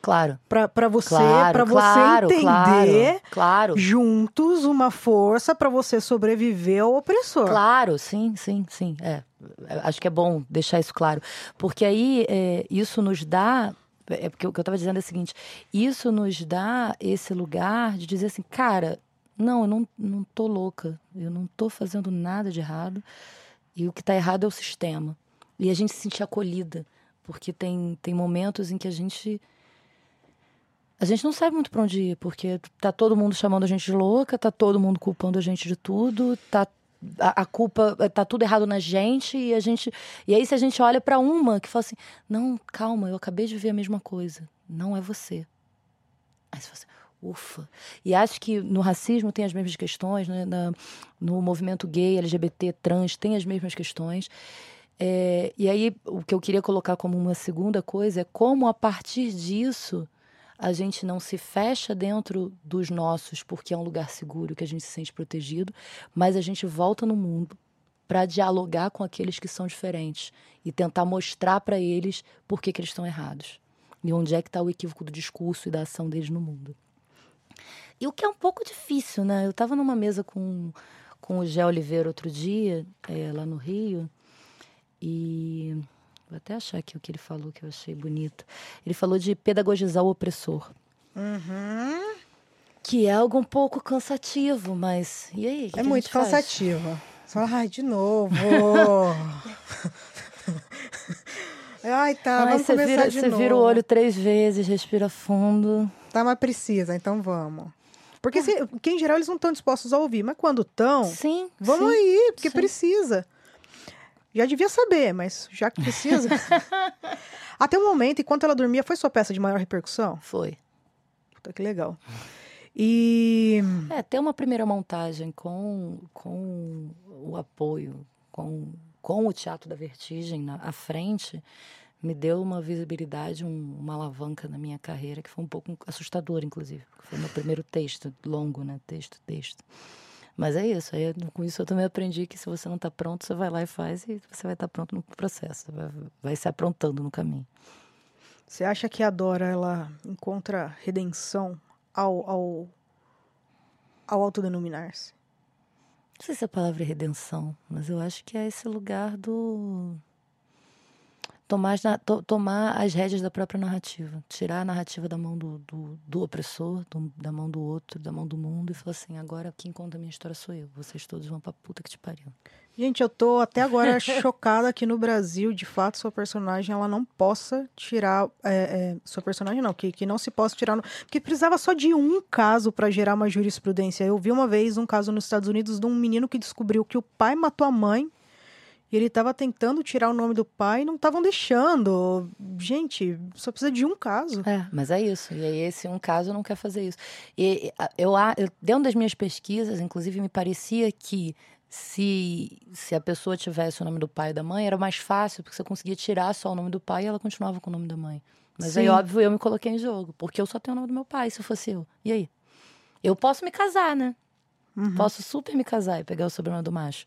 Claro. Para você, claro, claro, você entender claro, juntos uma força para você sobreviver ao opressor. Claro, sim, sim, sim. É, acho que é bom deixar isso claro. Porque aí é, isso nos dá. É porque o que eu estava dizendo é o seguinte: isso nos dá esse lugar de dizer assim, cara, não, eu não, não tô louca. Eu não tô fazendo nada de errado. E o que está errado é o sistema. E a gente se sentir acolhida. Porque tem, tem momentos em que a gente. A gente não sabe muito para onde ir, porque tá todo mundo chamando a gente de louca, tá todo mundo culpando a gente de tudo, tá a, a, culpa tá tudo errado na gente e a gente e aí se a gente olha para uma que fala assim não calma eu acabei de ver a mesma coisa não é você aí você fala assim, ufa. E acho que no racismo tem as mesmas questões, né? Na, no movimento gay, LGBT, trans, tem as mesmas questões. É, e aí, o que eu queria colocar como uma segunda coisa é como, a partir disso, a gente não se fecha dentro dos nossos, porque é um lugar seguro, que a gente se sente protegido, mas a gente volta no mundo para dialogar com aqueles que são diferentes e tentar mostrar para eles por que, que eles estão errados. E onde é que está o equívoco do discurso e da ação deles no mundo. E o que é um pouco difícil, né? Eu estava numa mesa com, com o Gé Oliveira outro dia, é, lá no Rio, e vou até achar aqui o que ele falou que eu achei bonito. Ele falou de pedagogizar o opressor. Uhum. Que é algo um pouco cansativo, mas. E aí? é muito cansativo. Só, ai, de novo. ai, tá. Vamos começar vira, de você novo. vira o olho três vezes, respira fundo. Tá, mas precisa, então vamos. Porque, se, que em geral eles não estão dispostos a ouvir, mas quando estão, sim, vamos sim, aí, porque sim. precisa. Já devia saber, mas já que precisa. Até o momento, enquanto ela dormia, foi sua peça de maior repercussão? Foi. Puta que legal. E. É, ter uma primeira montagem com, com o apoio, com, com o Teatro da Vertigem na, à frente, me deu uma visibilidade, um, uma alavanca na minha carreira que foi um pouco assustador, inclusive. Foi meu primeiro texto, longo, né? Texto, texto. Mas é isso. Aí, com isso eu também aprendi que se você não está pronto, você vai lá e faz e você vai estar tá pronto no processo. Vai, vai se aprontando no caminho. Você acha que a Dora ela encontra redenção ao, ao, ao autodenominar-se? Não sei se a palavra é redenção, mas eu acho que é esse lugar do tomar, to, tomar as rédeas da própria narrativa. Tirar a narrativa da mão do, do, do opressor, do, da mão do outro, da mão do mundo e falar assim: agora quem conta a minha história sou eu. Vocês todos vão pra puta que te pariu. Gente, eu tô até agora chocada que no Brasil, de fato, sua personagem ela não possa tirar. É, é, sua personagem não, que, que não se possa tirar. No, porque precisava só de um caso para gerar uma jurisprudência. Eu vi uma vez um caso nos Estados Unidos de um menino que descobriu que o pai matou a mãe e ele estava tentando tirar o nome do pai e não estavam deixando. Gente, só precisa de um caso. É, mas é isso. E aí, esse um caso não quer fazer isso. E eu, eu dentro das minhas pesquisas, inclusive, me parecia que se, se a pessoa tivesse o nome do pai e da mãe, era mais fácil, porque você conseguia tirar só o nome do pai e ela continuava com o nome da mãe. Mas Sim. aí, óbvio, eu me coloquei em jogo, porque eu só tenho o nome do meu pai, se fosse eu. E aí? Eu posso me casar, né? Uhum. Posso super me casar e pegar o sobrenome do macho.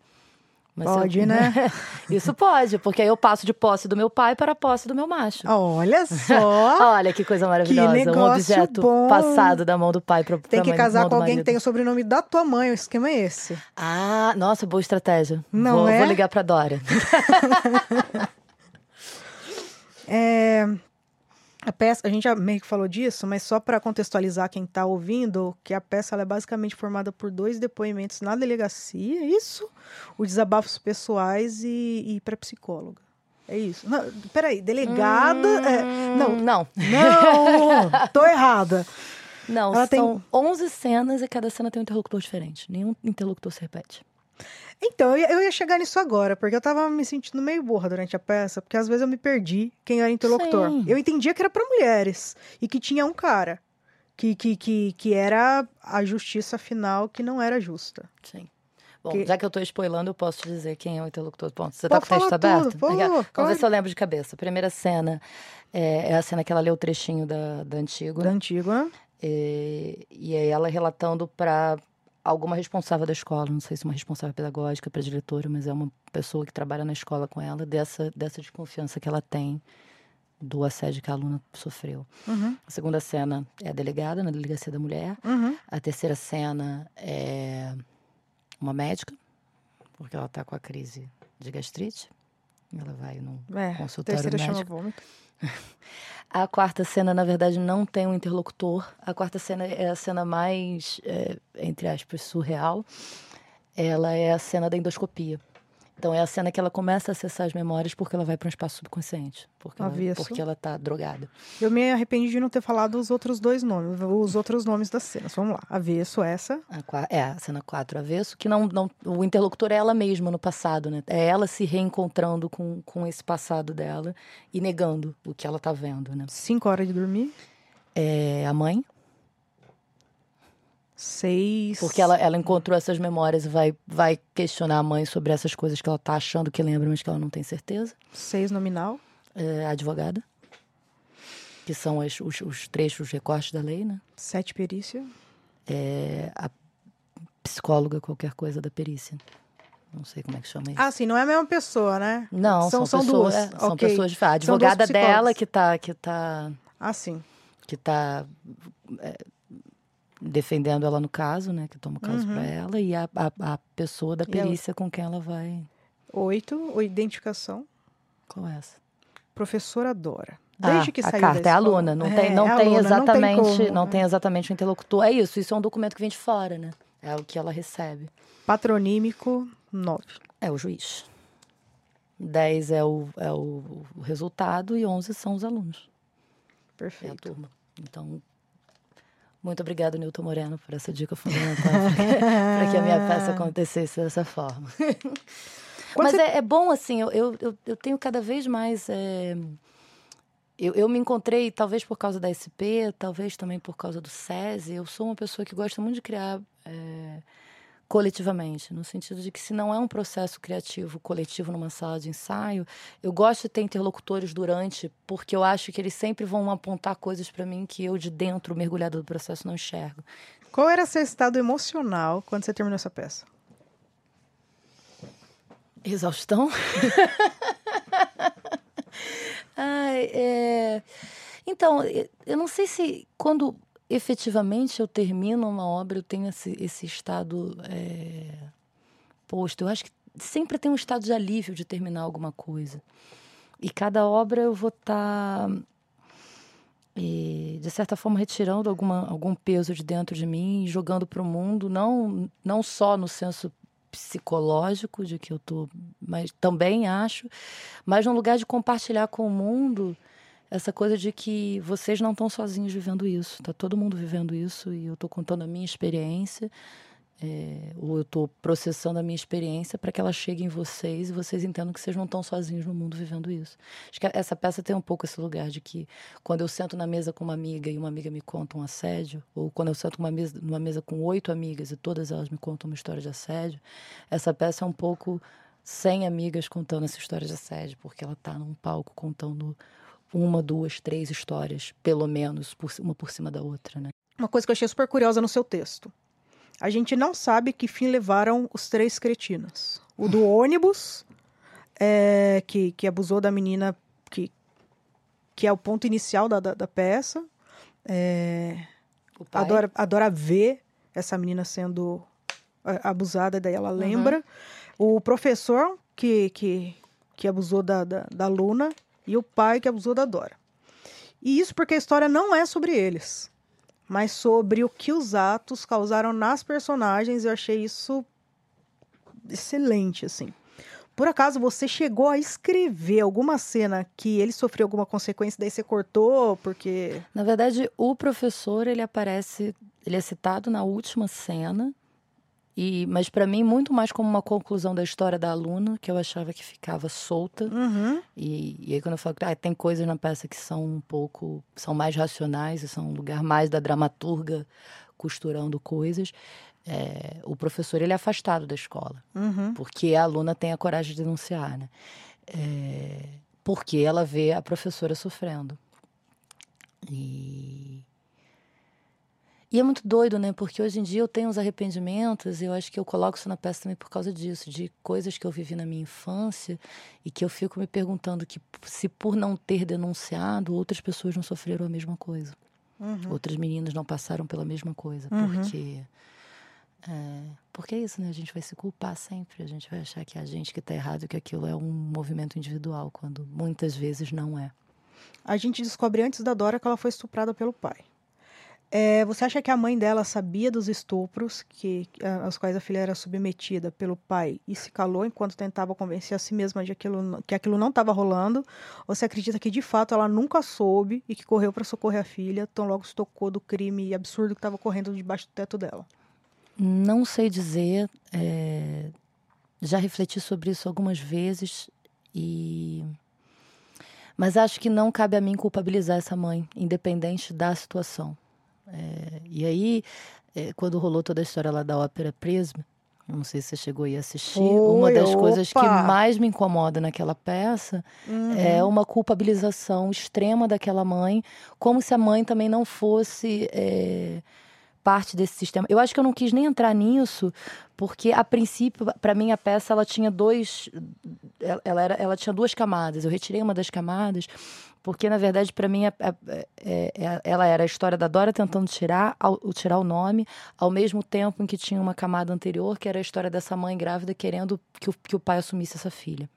Mas pode, eu... né? Isso pode, porque aí eu passo de posse do meu pai para a posse do meu macho. Olha só! Olha que coisa maravilhosa. Que negócio um objeto bom. passado da mão do pai para Tem que mãe, casar com alguém que tem o sobrenome da tua mãe, o esquema é esse. Ah, nossa, boa estratégia. Não vou, é? Vou ligar para Dora. é, a peça, a gente já meio que falou disso, mas só para contextualizar quem está ouvindo, que a peça é basicamente formada por dois depoimentos na delegacia, isso, os desabafos pessoais e, e para psicóloga. É isso. Não, peraí, delegada. Hum, é, não. Não. Não! tô errada. Não, Ela são tem... 11 cenas e cada cena tem um interlocutor diferente. Nenhum interlocutor se repete. Então, eu ia, chegar nisso agora, porque eu tava me sentindo meio burra durante a peça, porque às vezes eu me perdi quem era interlocutor. Sim. Eu entendia que era para mulheres e que tinha um cara. Que, que, que, que era a justiça final que não era justa. Sim. Bom, que... já que eu tô spoilando, eu posso te dizer quem é o interlocutor. Bom, você tá com o texto aberto? Pô, Vamos ver se eu lembro de cabeça. Primeira cena é, é, a cena que ela lê o trechinho da, da Antígona. Da Antígona. E, e aí ela relatando para alguma responsável da escola, não sei se uma responsável pedagógica para diretora, mas é uma pessoa que trabalha na escola com ela, dessa, dessa desconfiança que ela tem do assédio que a aluna sofreu. Uhum. A segunda cena é a delegada, na delegacia da mulher. Uhum. A terceira cena é uma médica, porque ela está com a crise de gastrite. Ela vai no é, consultório terceira médico. Chama vômito. A quarta cena, na verdade, não tem um interlocutor. A quarta cena é a cena mais, é, entre aspas, surreal. Ela é a cena da endoscopia. Então é a cena que ela começa a acessar as memórias porque ela vai para um espaço subconsciente. Porque ela, porque ela tá drogada. Eu me arrependi de não ter falado os outros dois nomes, os outros nomes das cenas. Vamos lá. Avesso, essa. A, é, a cena 4, avesso, que não, não. O interlocutor é ela mesma no passado, né? É ela se reencontrando com, com esse passado dela e negando o que ela tá vendo, né? Cinco horas de dormir. É a mãe, Seis. Porque ela, ela encontrou essas memórias e vai, vai questionar a mãe sobre essas coisas que ela tá achando que lembra, mas que ela não tem certeza. Seis nominal. É, advogada. Que são as, os, os trechos, os recortes da lei, né? Sete perícia. É, a psicóloga, qualquer coisa da perícia. Não sei como é que chama isso. Ah, sim, não é a mesma pessoa, né? Não, são, são, pessoas, duas. É, são okay. pessoas diferentes. A advogada dela que tá, que tá. Ah, sim. Que tá. É, defendendo ela no caso, né? Que toma o caso uhum. para ela, e a, a, a, pessoa da perícia com quem ela vai. Oito, o identificação. Qual é essa? Professora Dora. Desde ah, que a carta é aluna, não tem, não é, tem aluna, exatamente, não tem, não tem exatamente o interlocutor. É isso, isso é um documento que vem de fora, né? É o que ela recebe. Patronímico, nove. É o juiz. Dez é o, é o resultado e onze são os alunos. Perfeito. É a turma. Então, muito obrigada, Nilton Moreno, por essa dica fundamental para que a minha peça acontecesse dessa forma. Mas você... é, é, bom, assim, eu, eu, eu tenho cada vez mais. É... Eu, eu me encontrei, talvez por causa da SP, talvez também por causa do SESI. Eu sou uma pessoa que gosta muito de criar. É coletivamente, no sentido de que se não é um processo criativo coletivo numa sala de ensaio, eu gosto de ter interlocutores durante, porque eu acho que eles sempre vão apontar coisas para mim que eu de dentro, mergulhada do processo, não enxergo. Qual era seu estado emocional quando você terminou essa peça? Exaustão. Ai, é... Então, eu não sei se quando efetivamente eu termino uma obra, eu tenho esse, esse estado é, posto. Eu acho que sempre tem um estado de alívio de terminar alguma coisa. E cada obra eu vou estar, tá, de certa forma, retirando alguma, algum peso de dentro de mim e jogando para o mundo, não, não só no senso psicológico de que eu tô, mas também acho, mas num lugar de compartilhar com o mundo essa coisa de que vocês não estão sozinhos vivendo isso, tá todo mundo vivendo isso e eu estou contando a minha experiência é, ou eu estou processando a minha experiência para que ela chegue em vocês e vocês entendam que vocês não estão sozinhos no mundo vivendo isso. Acho que essa peça tem um pouco esse lugar de que quando eu sento na mesa com uma amiga e uma amiga me conta um assédio, ou quando eu sento mesa, numa mesa com oito amigas e todas elas me contam uma história de assédio, essa peça é um pouco sem amigas contando essa história de assédio, porque ela está num palco contando uma, duas, três histórias, pelo menos, por, uma por cima da outra, né? Uma coisa que eu achei super curiosa no seu texto a gente não sabe que fim levaram os três cretinos. O do ônibus, é, que, que abusou da menina, que, que é o ponto inicial da, da, da peça. É, adora, adora ver essa menina sendo é, abusada, daí ela lembra. Uhum. O professor que, que, que abusou da, da, da Luna e o pai que abusou da Dora. E isso porque a história não é sobre eles mas sobre o que os atos causaram nas personagens. Eu achei isso excelente, assim. Por acaso você chegou a escrever alguma cena que ele sofreu alguma consequência, daí você cortou, porque. Na verdade, o professor ele aparece, ele é citado na última cena, e, mas para mim, muito mais como uma conclusão da história da aluna, que eu achava que ficava solta. Uhum. E, e aí, quando eu falo que ah, tem coisas na peça que são um pouco. são mais racionais e são um lugar mais da dramaturga costurando coisas. É, o professor ele é afastado da escola, uhum. porque a aluna tem a coragem de denunciar, né? É, porque ela vê a professora sofrendo. E e é muito doido, né? Porque hoje em dia eu tenho uns arrependimentos, e eu acho que eu coloco isso na peça também por causa disso, de coisas que eu vivi na minha infância e que eu fico me perguntando que se por não ter denunciado, outras pessoas não sofreram a mesma coisa. Uhum. Outras meninas não passaram pela mesma coisa, uhum. porque é, porque é isso, né? A gente vai se culpar sempre, a gente vai achar que é a gente que está errado, que aquilo é um movimento individual, quando muitas vezes não é. A gente descobre antes da Dora que ela foi estuprada pelo pai. É, você acha que a mãe dela sabia dos estupros que, aos quais a filha era submetida pelo pai e se calou enquanto tentava convencer a si mesma de aquilo, que aquilo não estava rolando? Ou você acredita que de fato ela nunca soube e que correu para socorrer a filha, tão logo se tocou do crime absurdo que estava correndo debaixo do teto dela? Não sei dizer. É... Já refleti sobre isso algumas vezes e. Mas acho que não cabe a mim culpabilizar essa mãe, independente da situação. É, e aí, é, quando rolou toda a história lá da ópera Prisma, não sei se você chegou aí a assistir. Oi, uma das opa. coisas que mais me incomoda naquela peça uhum. é uma culpabilização extrema daquela mãe, como se a mãe também não fosse é, parte desse sistema. Eu acho que eu não quis nem entrar nisso, porque a princípio, para mim, a peça ela tinha dois. Ela, era, ela tinha duas camadas. Eu retirei uma das camadas porque na verdade para mim é, é, é, ela era a história da Dora tentando tirar, ao, tirar o nome, ao mesmo tempo em que tinha uma camada anterior que era a história dessa mãe grávida querendo que o, que o pai assumisse essa filha.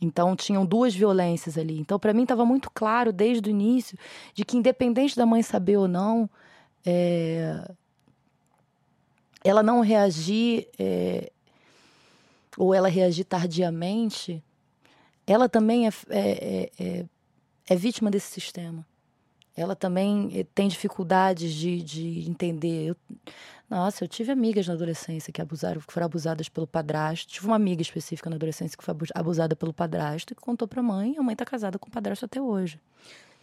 Então tinham duas violências ali. Então para mim estava muito claro desde o início de que independente da mãe saber ou não, é, ela não reagir é, ou ela reagir tardiamente, ela também é, é, é é vítima desse sistema. Ela também eh, tem dificuldades de, de entender. Eu, nossa, eu tive amigas na adolescência que abusaram, que foram abusadas pelo padrasto. Tive uma amiga específica na adolescência que foi abusada pelo padrasto e que contou para a mãe. A mãe está casada com o padrasto até hoje.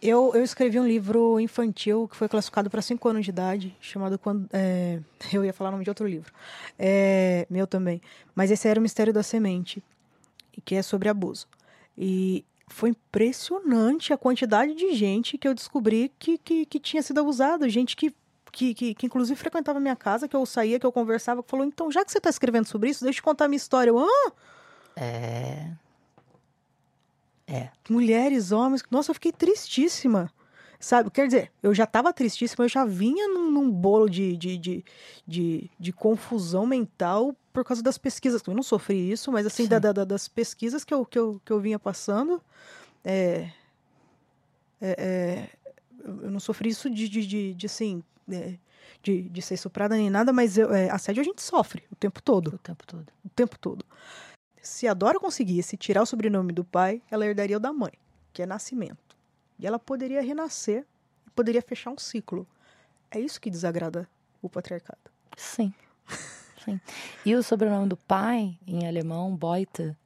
Eu, eu escrevi um livro infantil que foi classificado para 5 anos de idade, chamado quando é, Eu ia falar o nome de outro livro. É, meu também. Mas esse era o Mistério da Semente, que é sobre abuso. E foi impressionante a quantidade de gente que eu descobri que, que, que tinha sido abusada. Gente que, que, que, que, inclusive frequentava minha casa, que eu saía, que eu conversava, que falou: então, já que você está escrevendo sobre isso, deixa eu contar a minha história. Eu, ah! É. É. Mulheres, homens. Nossa, eu fiquei tristíssima. Sabe? Quer dizer, eu já estava tristíssima, eu já vinha num, num bolo de, de, de, de, de confusão mental por causa das pesquisas. Eu não sofri isso, mas assim, da, da, das pesquisas que eu, que, eu, que eu vinha passando. É, é, é, eu não sofri isso de, de, de, de assim, é, de, de ser estuprada nem nada, mas eu, é, assédio a gente sofre o tempo todo. O tempo todo. O tempo todo. Se a Dora conseguisse tirar o sobrenome do pai, ela herdaria o da mãe, que é nascimento. E ela poderia renascer poderia fechar um ciclo. É isso que desagrada o patriarcado. Sim. Sim. E o sobrenome do pai, em alemão, Beute,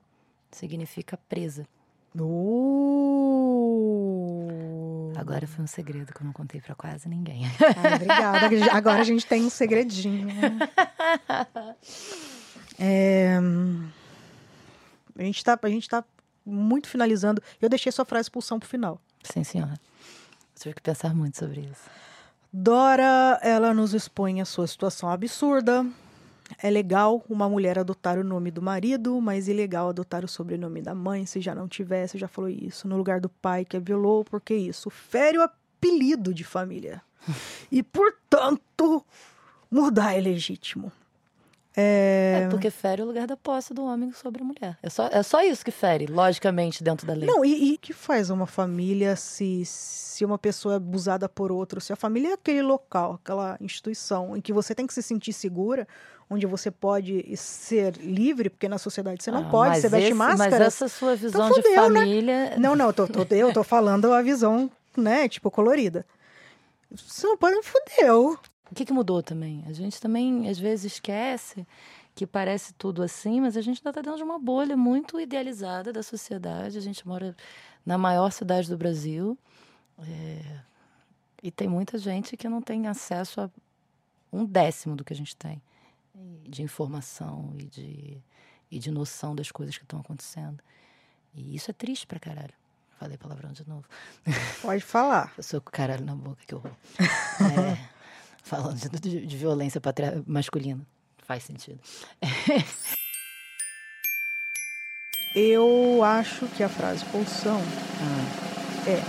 significa presa. Uh! Agora foi um segredo que eu não contei para quase ninguém. Ai, obrigada. Agora a gente tem um segredinho. É, a, gente tá, a gente tá muito finalizando. Eu deixei sua frase expulsão pro final. Sim, senhora. Eu tive que pensar muito sobre isso. Dora, ela nos expõe a sua situação absurda. É legal uma mulher adotar o nome do marido, mas ilegal adotar o sobrenome da mãe, se já não tivesse, já falou isso, no lugar do pai que a violou, porque isso fere o apelido de família. E, portanto, mudar é legítimo. É... é... porque fere o lugar da posse do homem sobre a mulher. É só, é só isso que fere, logicamente, dentro da lei. Não, e o que faz uma família se, se uma pessoa é abusada por outro? Se a família é aquele local, aquela instituição em que você tem que se sentir segura, onde você pode ser livre, porque na sociedade você não ah, pode, você veste máscara. Mas essa sua visão então, fudeu, de né? família. Né? Não, não, eu tô, tô, eu tô falando a visão, né, tipo, colorida. Você não pode, fudeu. O que, que mudou também? A gente também, às vezes, esquece que parece tudo assim, mas a gente ainda está dentro de uma bolha muito idealizada da sociedade. A gente mora na maior cidade do Brasil é, e tem muita gente que não tem acesso a um décimo do que a gente tem de informação e de, e de noção das coisas que estão acontecendo. E isso é triste pra caralho. Falei palavrão de novo. Pode falar. Eu sou com caralho na boca, que horror. É, falando de, de violência masculina. Faz sentido. Eu acho que a frase pulsão ah. é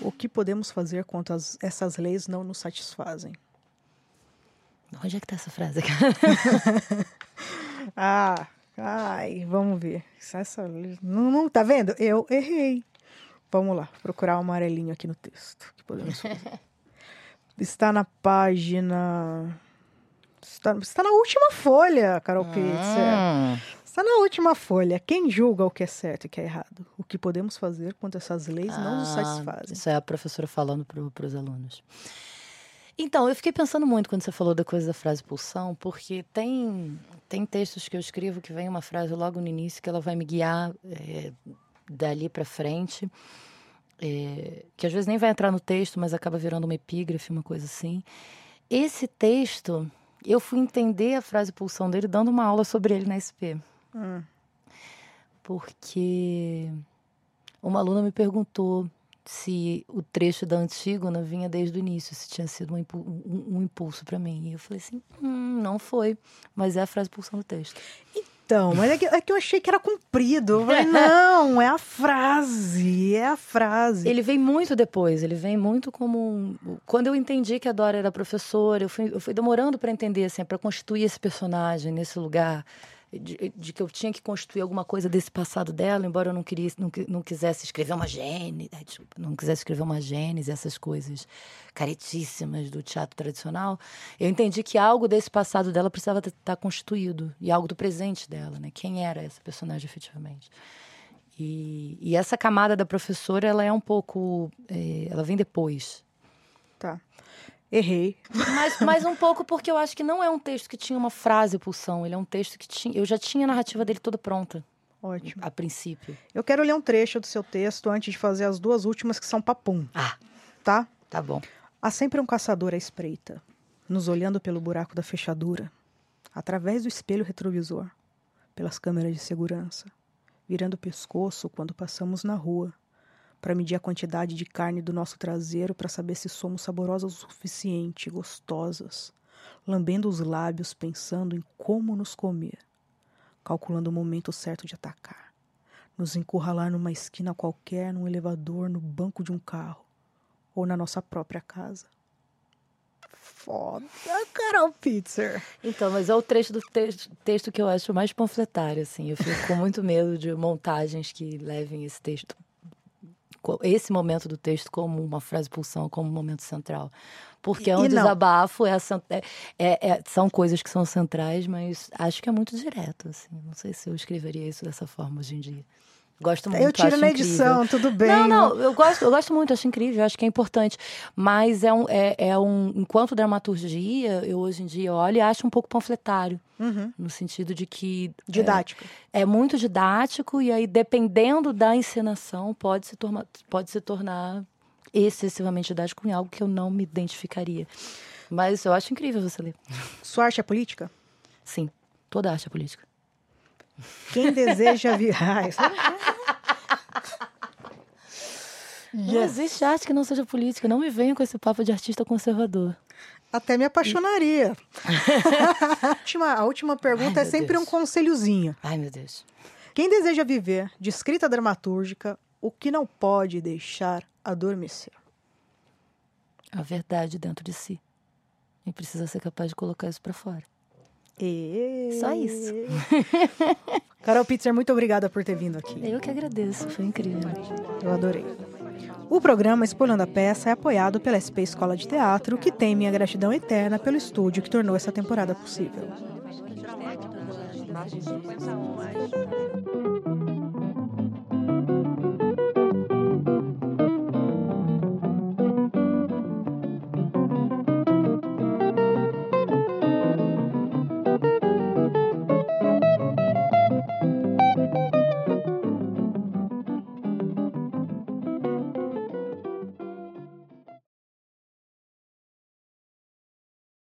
o que podemos fazer quando as, essas leis não nos satisfazem. Onde é que tá essa frase, cara? ah, ai, vamos ver. Essa, não, não, tá vendo? Eu errei. Vamos lá, procurar o um amarelinho aqui no texto. Que podemos fazer. Está na página. Está, está na última folha, Carol. Pitzer. Está na última folha. Quem julga o que é certo e o que é errado? O que podemos fazer quando essas leis ah, não nos ah, satisfazem? Isso é a professora falando para os alunos. Então, eu fiquei pensando muito quando você falou da coisa da frase pulsão, porque tem, tem textos que eu escrevo que vem uma frase logo no início que ela vai me guiar é, dali para frente é, que às vezes nem vai entrar no texto, mas acaba virando uma epígrafe, uma coisa assim. Esse texto, eu fui entender a frase pulsão dele dando uma aula sobre ele na SP. Hum. Porque uma aluna me perguntou se o trecho da Antígona vinha desde o início, se tinha sido um, um, um impulso para mim. E eu falei assim, hum, não foi, mas é a frase pulsão do texto. Então, mas é que, é que eu achei que era comprido. Eu falei, não, é a frase, é a frase. Ele vem muito depois, ele vem muito como. Um... Quando eu entendi que a Dora era professora, eu fui, eu fui demorando para entender, assim, para constituir esse personagem nesse lugar de, de, que eu tinha que construir alguma coisa desse passado dela, embora eu não, queria, não, não quisesse escrever uma gênese, não quisesse escrever uma gênese, essas coisas caretíssimas do teatro tradicional, eu entendi que algo desse passado dela precisava estar constituído, e algo do presente dela, né? Quem era essa personagem efetivamente. E, e essa camada da professora, ela é um pouco... É, ela vem depois. Tá. Errei. Mas, mas um pouco porque eu acho que não é um texto que tinha uma frase pulsão. Ele é um texto que tinha. Eu já tinha a narrativa dele toda pronta. Ótimo. A princípio. Eu quero ler um trecho do seu texto antes de fazer as duas últimas que são papum. Ah. Tá? Tá bom. Há sempre um caçador à espreita, nos olhando pelo buraco da fechadura, através do espelho retrovisor, pelas câmeras de segurança, virando o pescoço quando passamos na rua para medir a quantidade de carne do nosso traseiro para saber se somos saborosas o suficiente, gostosas, lambendo os lábios pensando em como nos comer, calculando o momento certo de atacar, nos encurralar numa esquina qualquer, num elevador, no banco de um carro ou na nossa própria casa. Foda, Carol Pitzer. Então, mas é o trecho do te texto que eu acho mais panfletário, assim. Eu fico com muito medo de montagens que levem esse texto esse momento do texto como uma frase pulsão, como um momento central. Porque é um desabafo, é, é, é, são coisas que são centrais, mas acho que é muito direto. Assim. Não sei se eu escreveria isso dessa forma hoje em dia. Gosto muito. Eu tiro na edição, tudo bem. Não, não, eu gosto, eu gosto muito, acho incrível, acho que é importante. Mas é um, é, é um. Enquanto dramaturgia, eu hoje em dia olho e acho um pouco panfletário. Uhum. No sentido de que. Didático. É, é, muito didático, e aí, dependendo da encenação, pode se, tornar, pode se tornar excessivamente didático em algo que eu não me identificaria. Mas eu acho incrível você ler. Sua arte é política? Sim, toda arte é política. Quem deseja virar. Não existe arte que não seja política. Não me venham com esse papo de artista conservador. Até me apaixonaria. a, última, a última pergunta Ai, é sempre Deus. um conselhozinho. Ai, meu Deus. Quem deseja viver de escrita dramatúrgica, o que não pode deixar adormecer? A verdade dentro de si. E precisa ser capaz de colocar isso para fora. E... Só isso. Carol Pitzer, muito obrigada por ter vindo aqui. Eu que agradeço, foi incrível. Eu adorei. O programa Espolhando a Peça é apoiado pela SP Escola de Teatro, que tem minha gratidão eterna pelo estúdio que tornou essa temporada possível.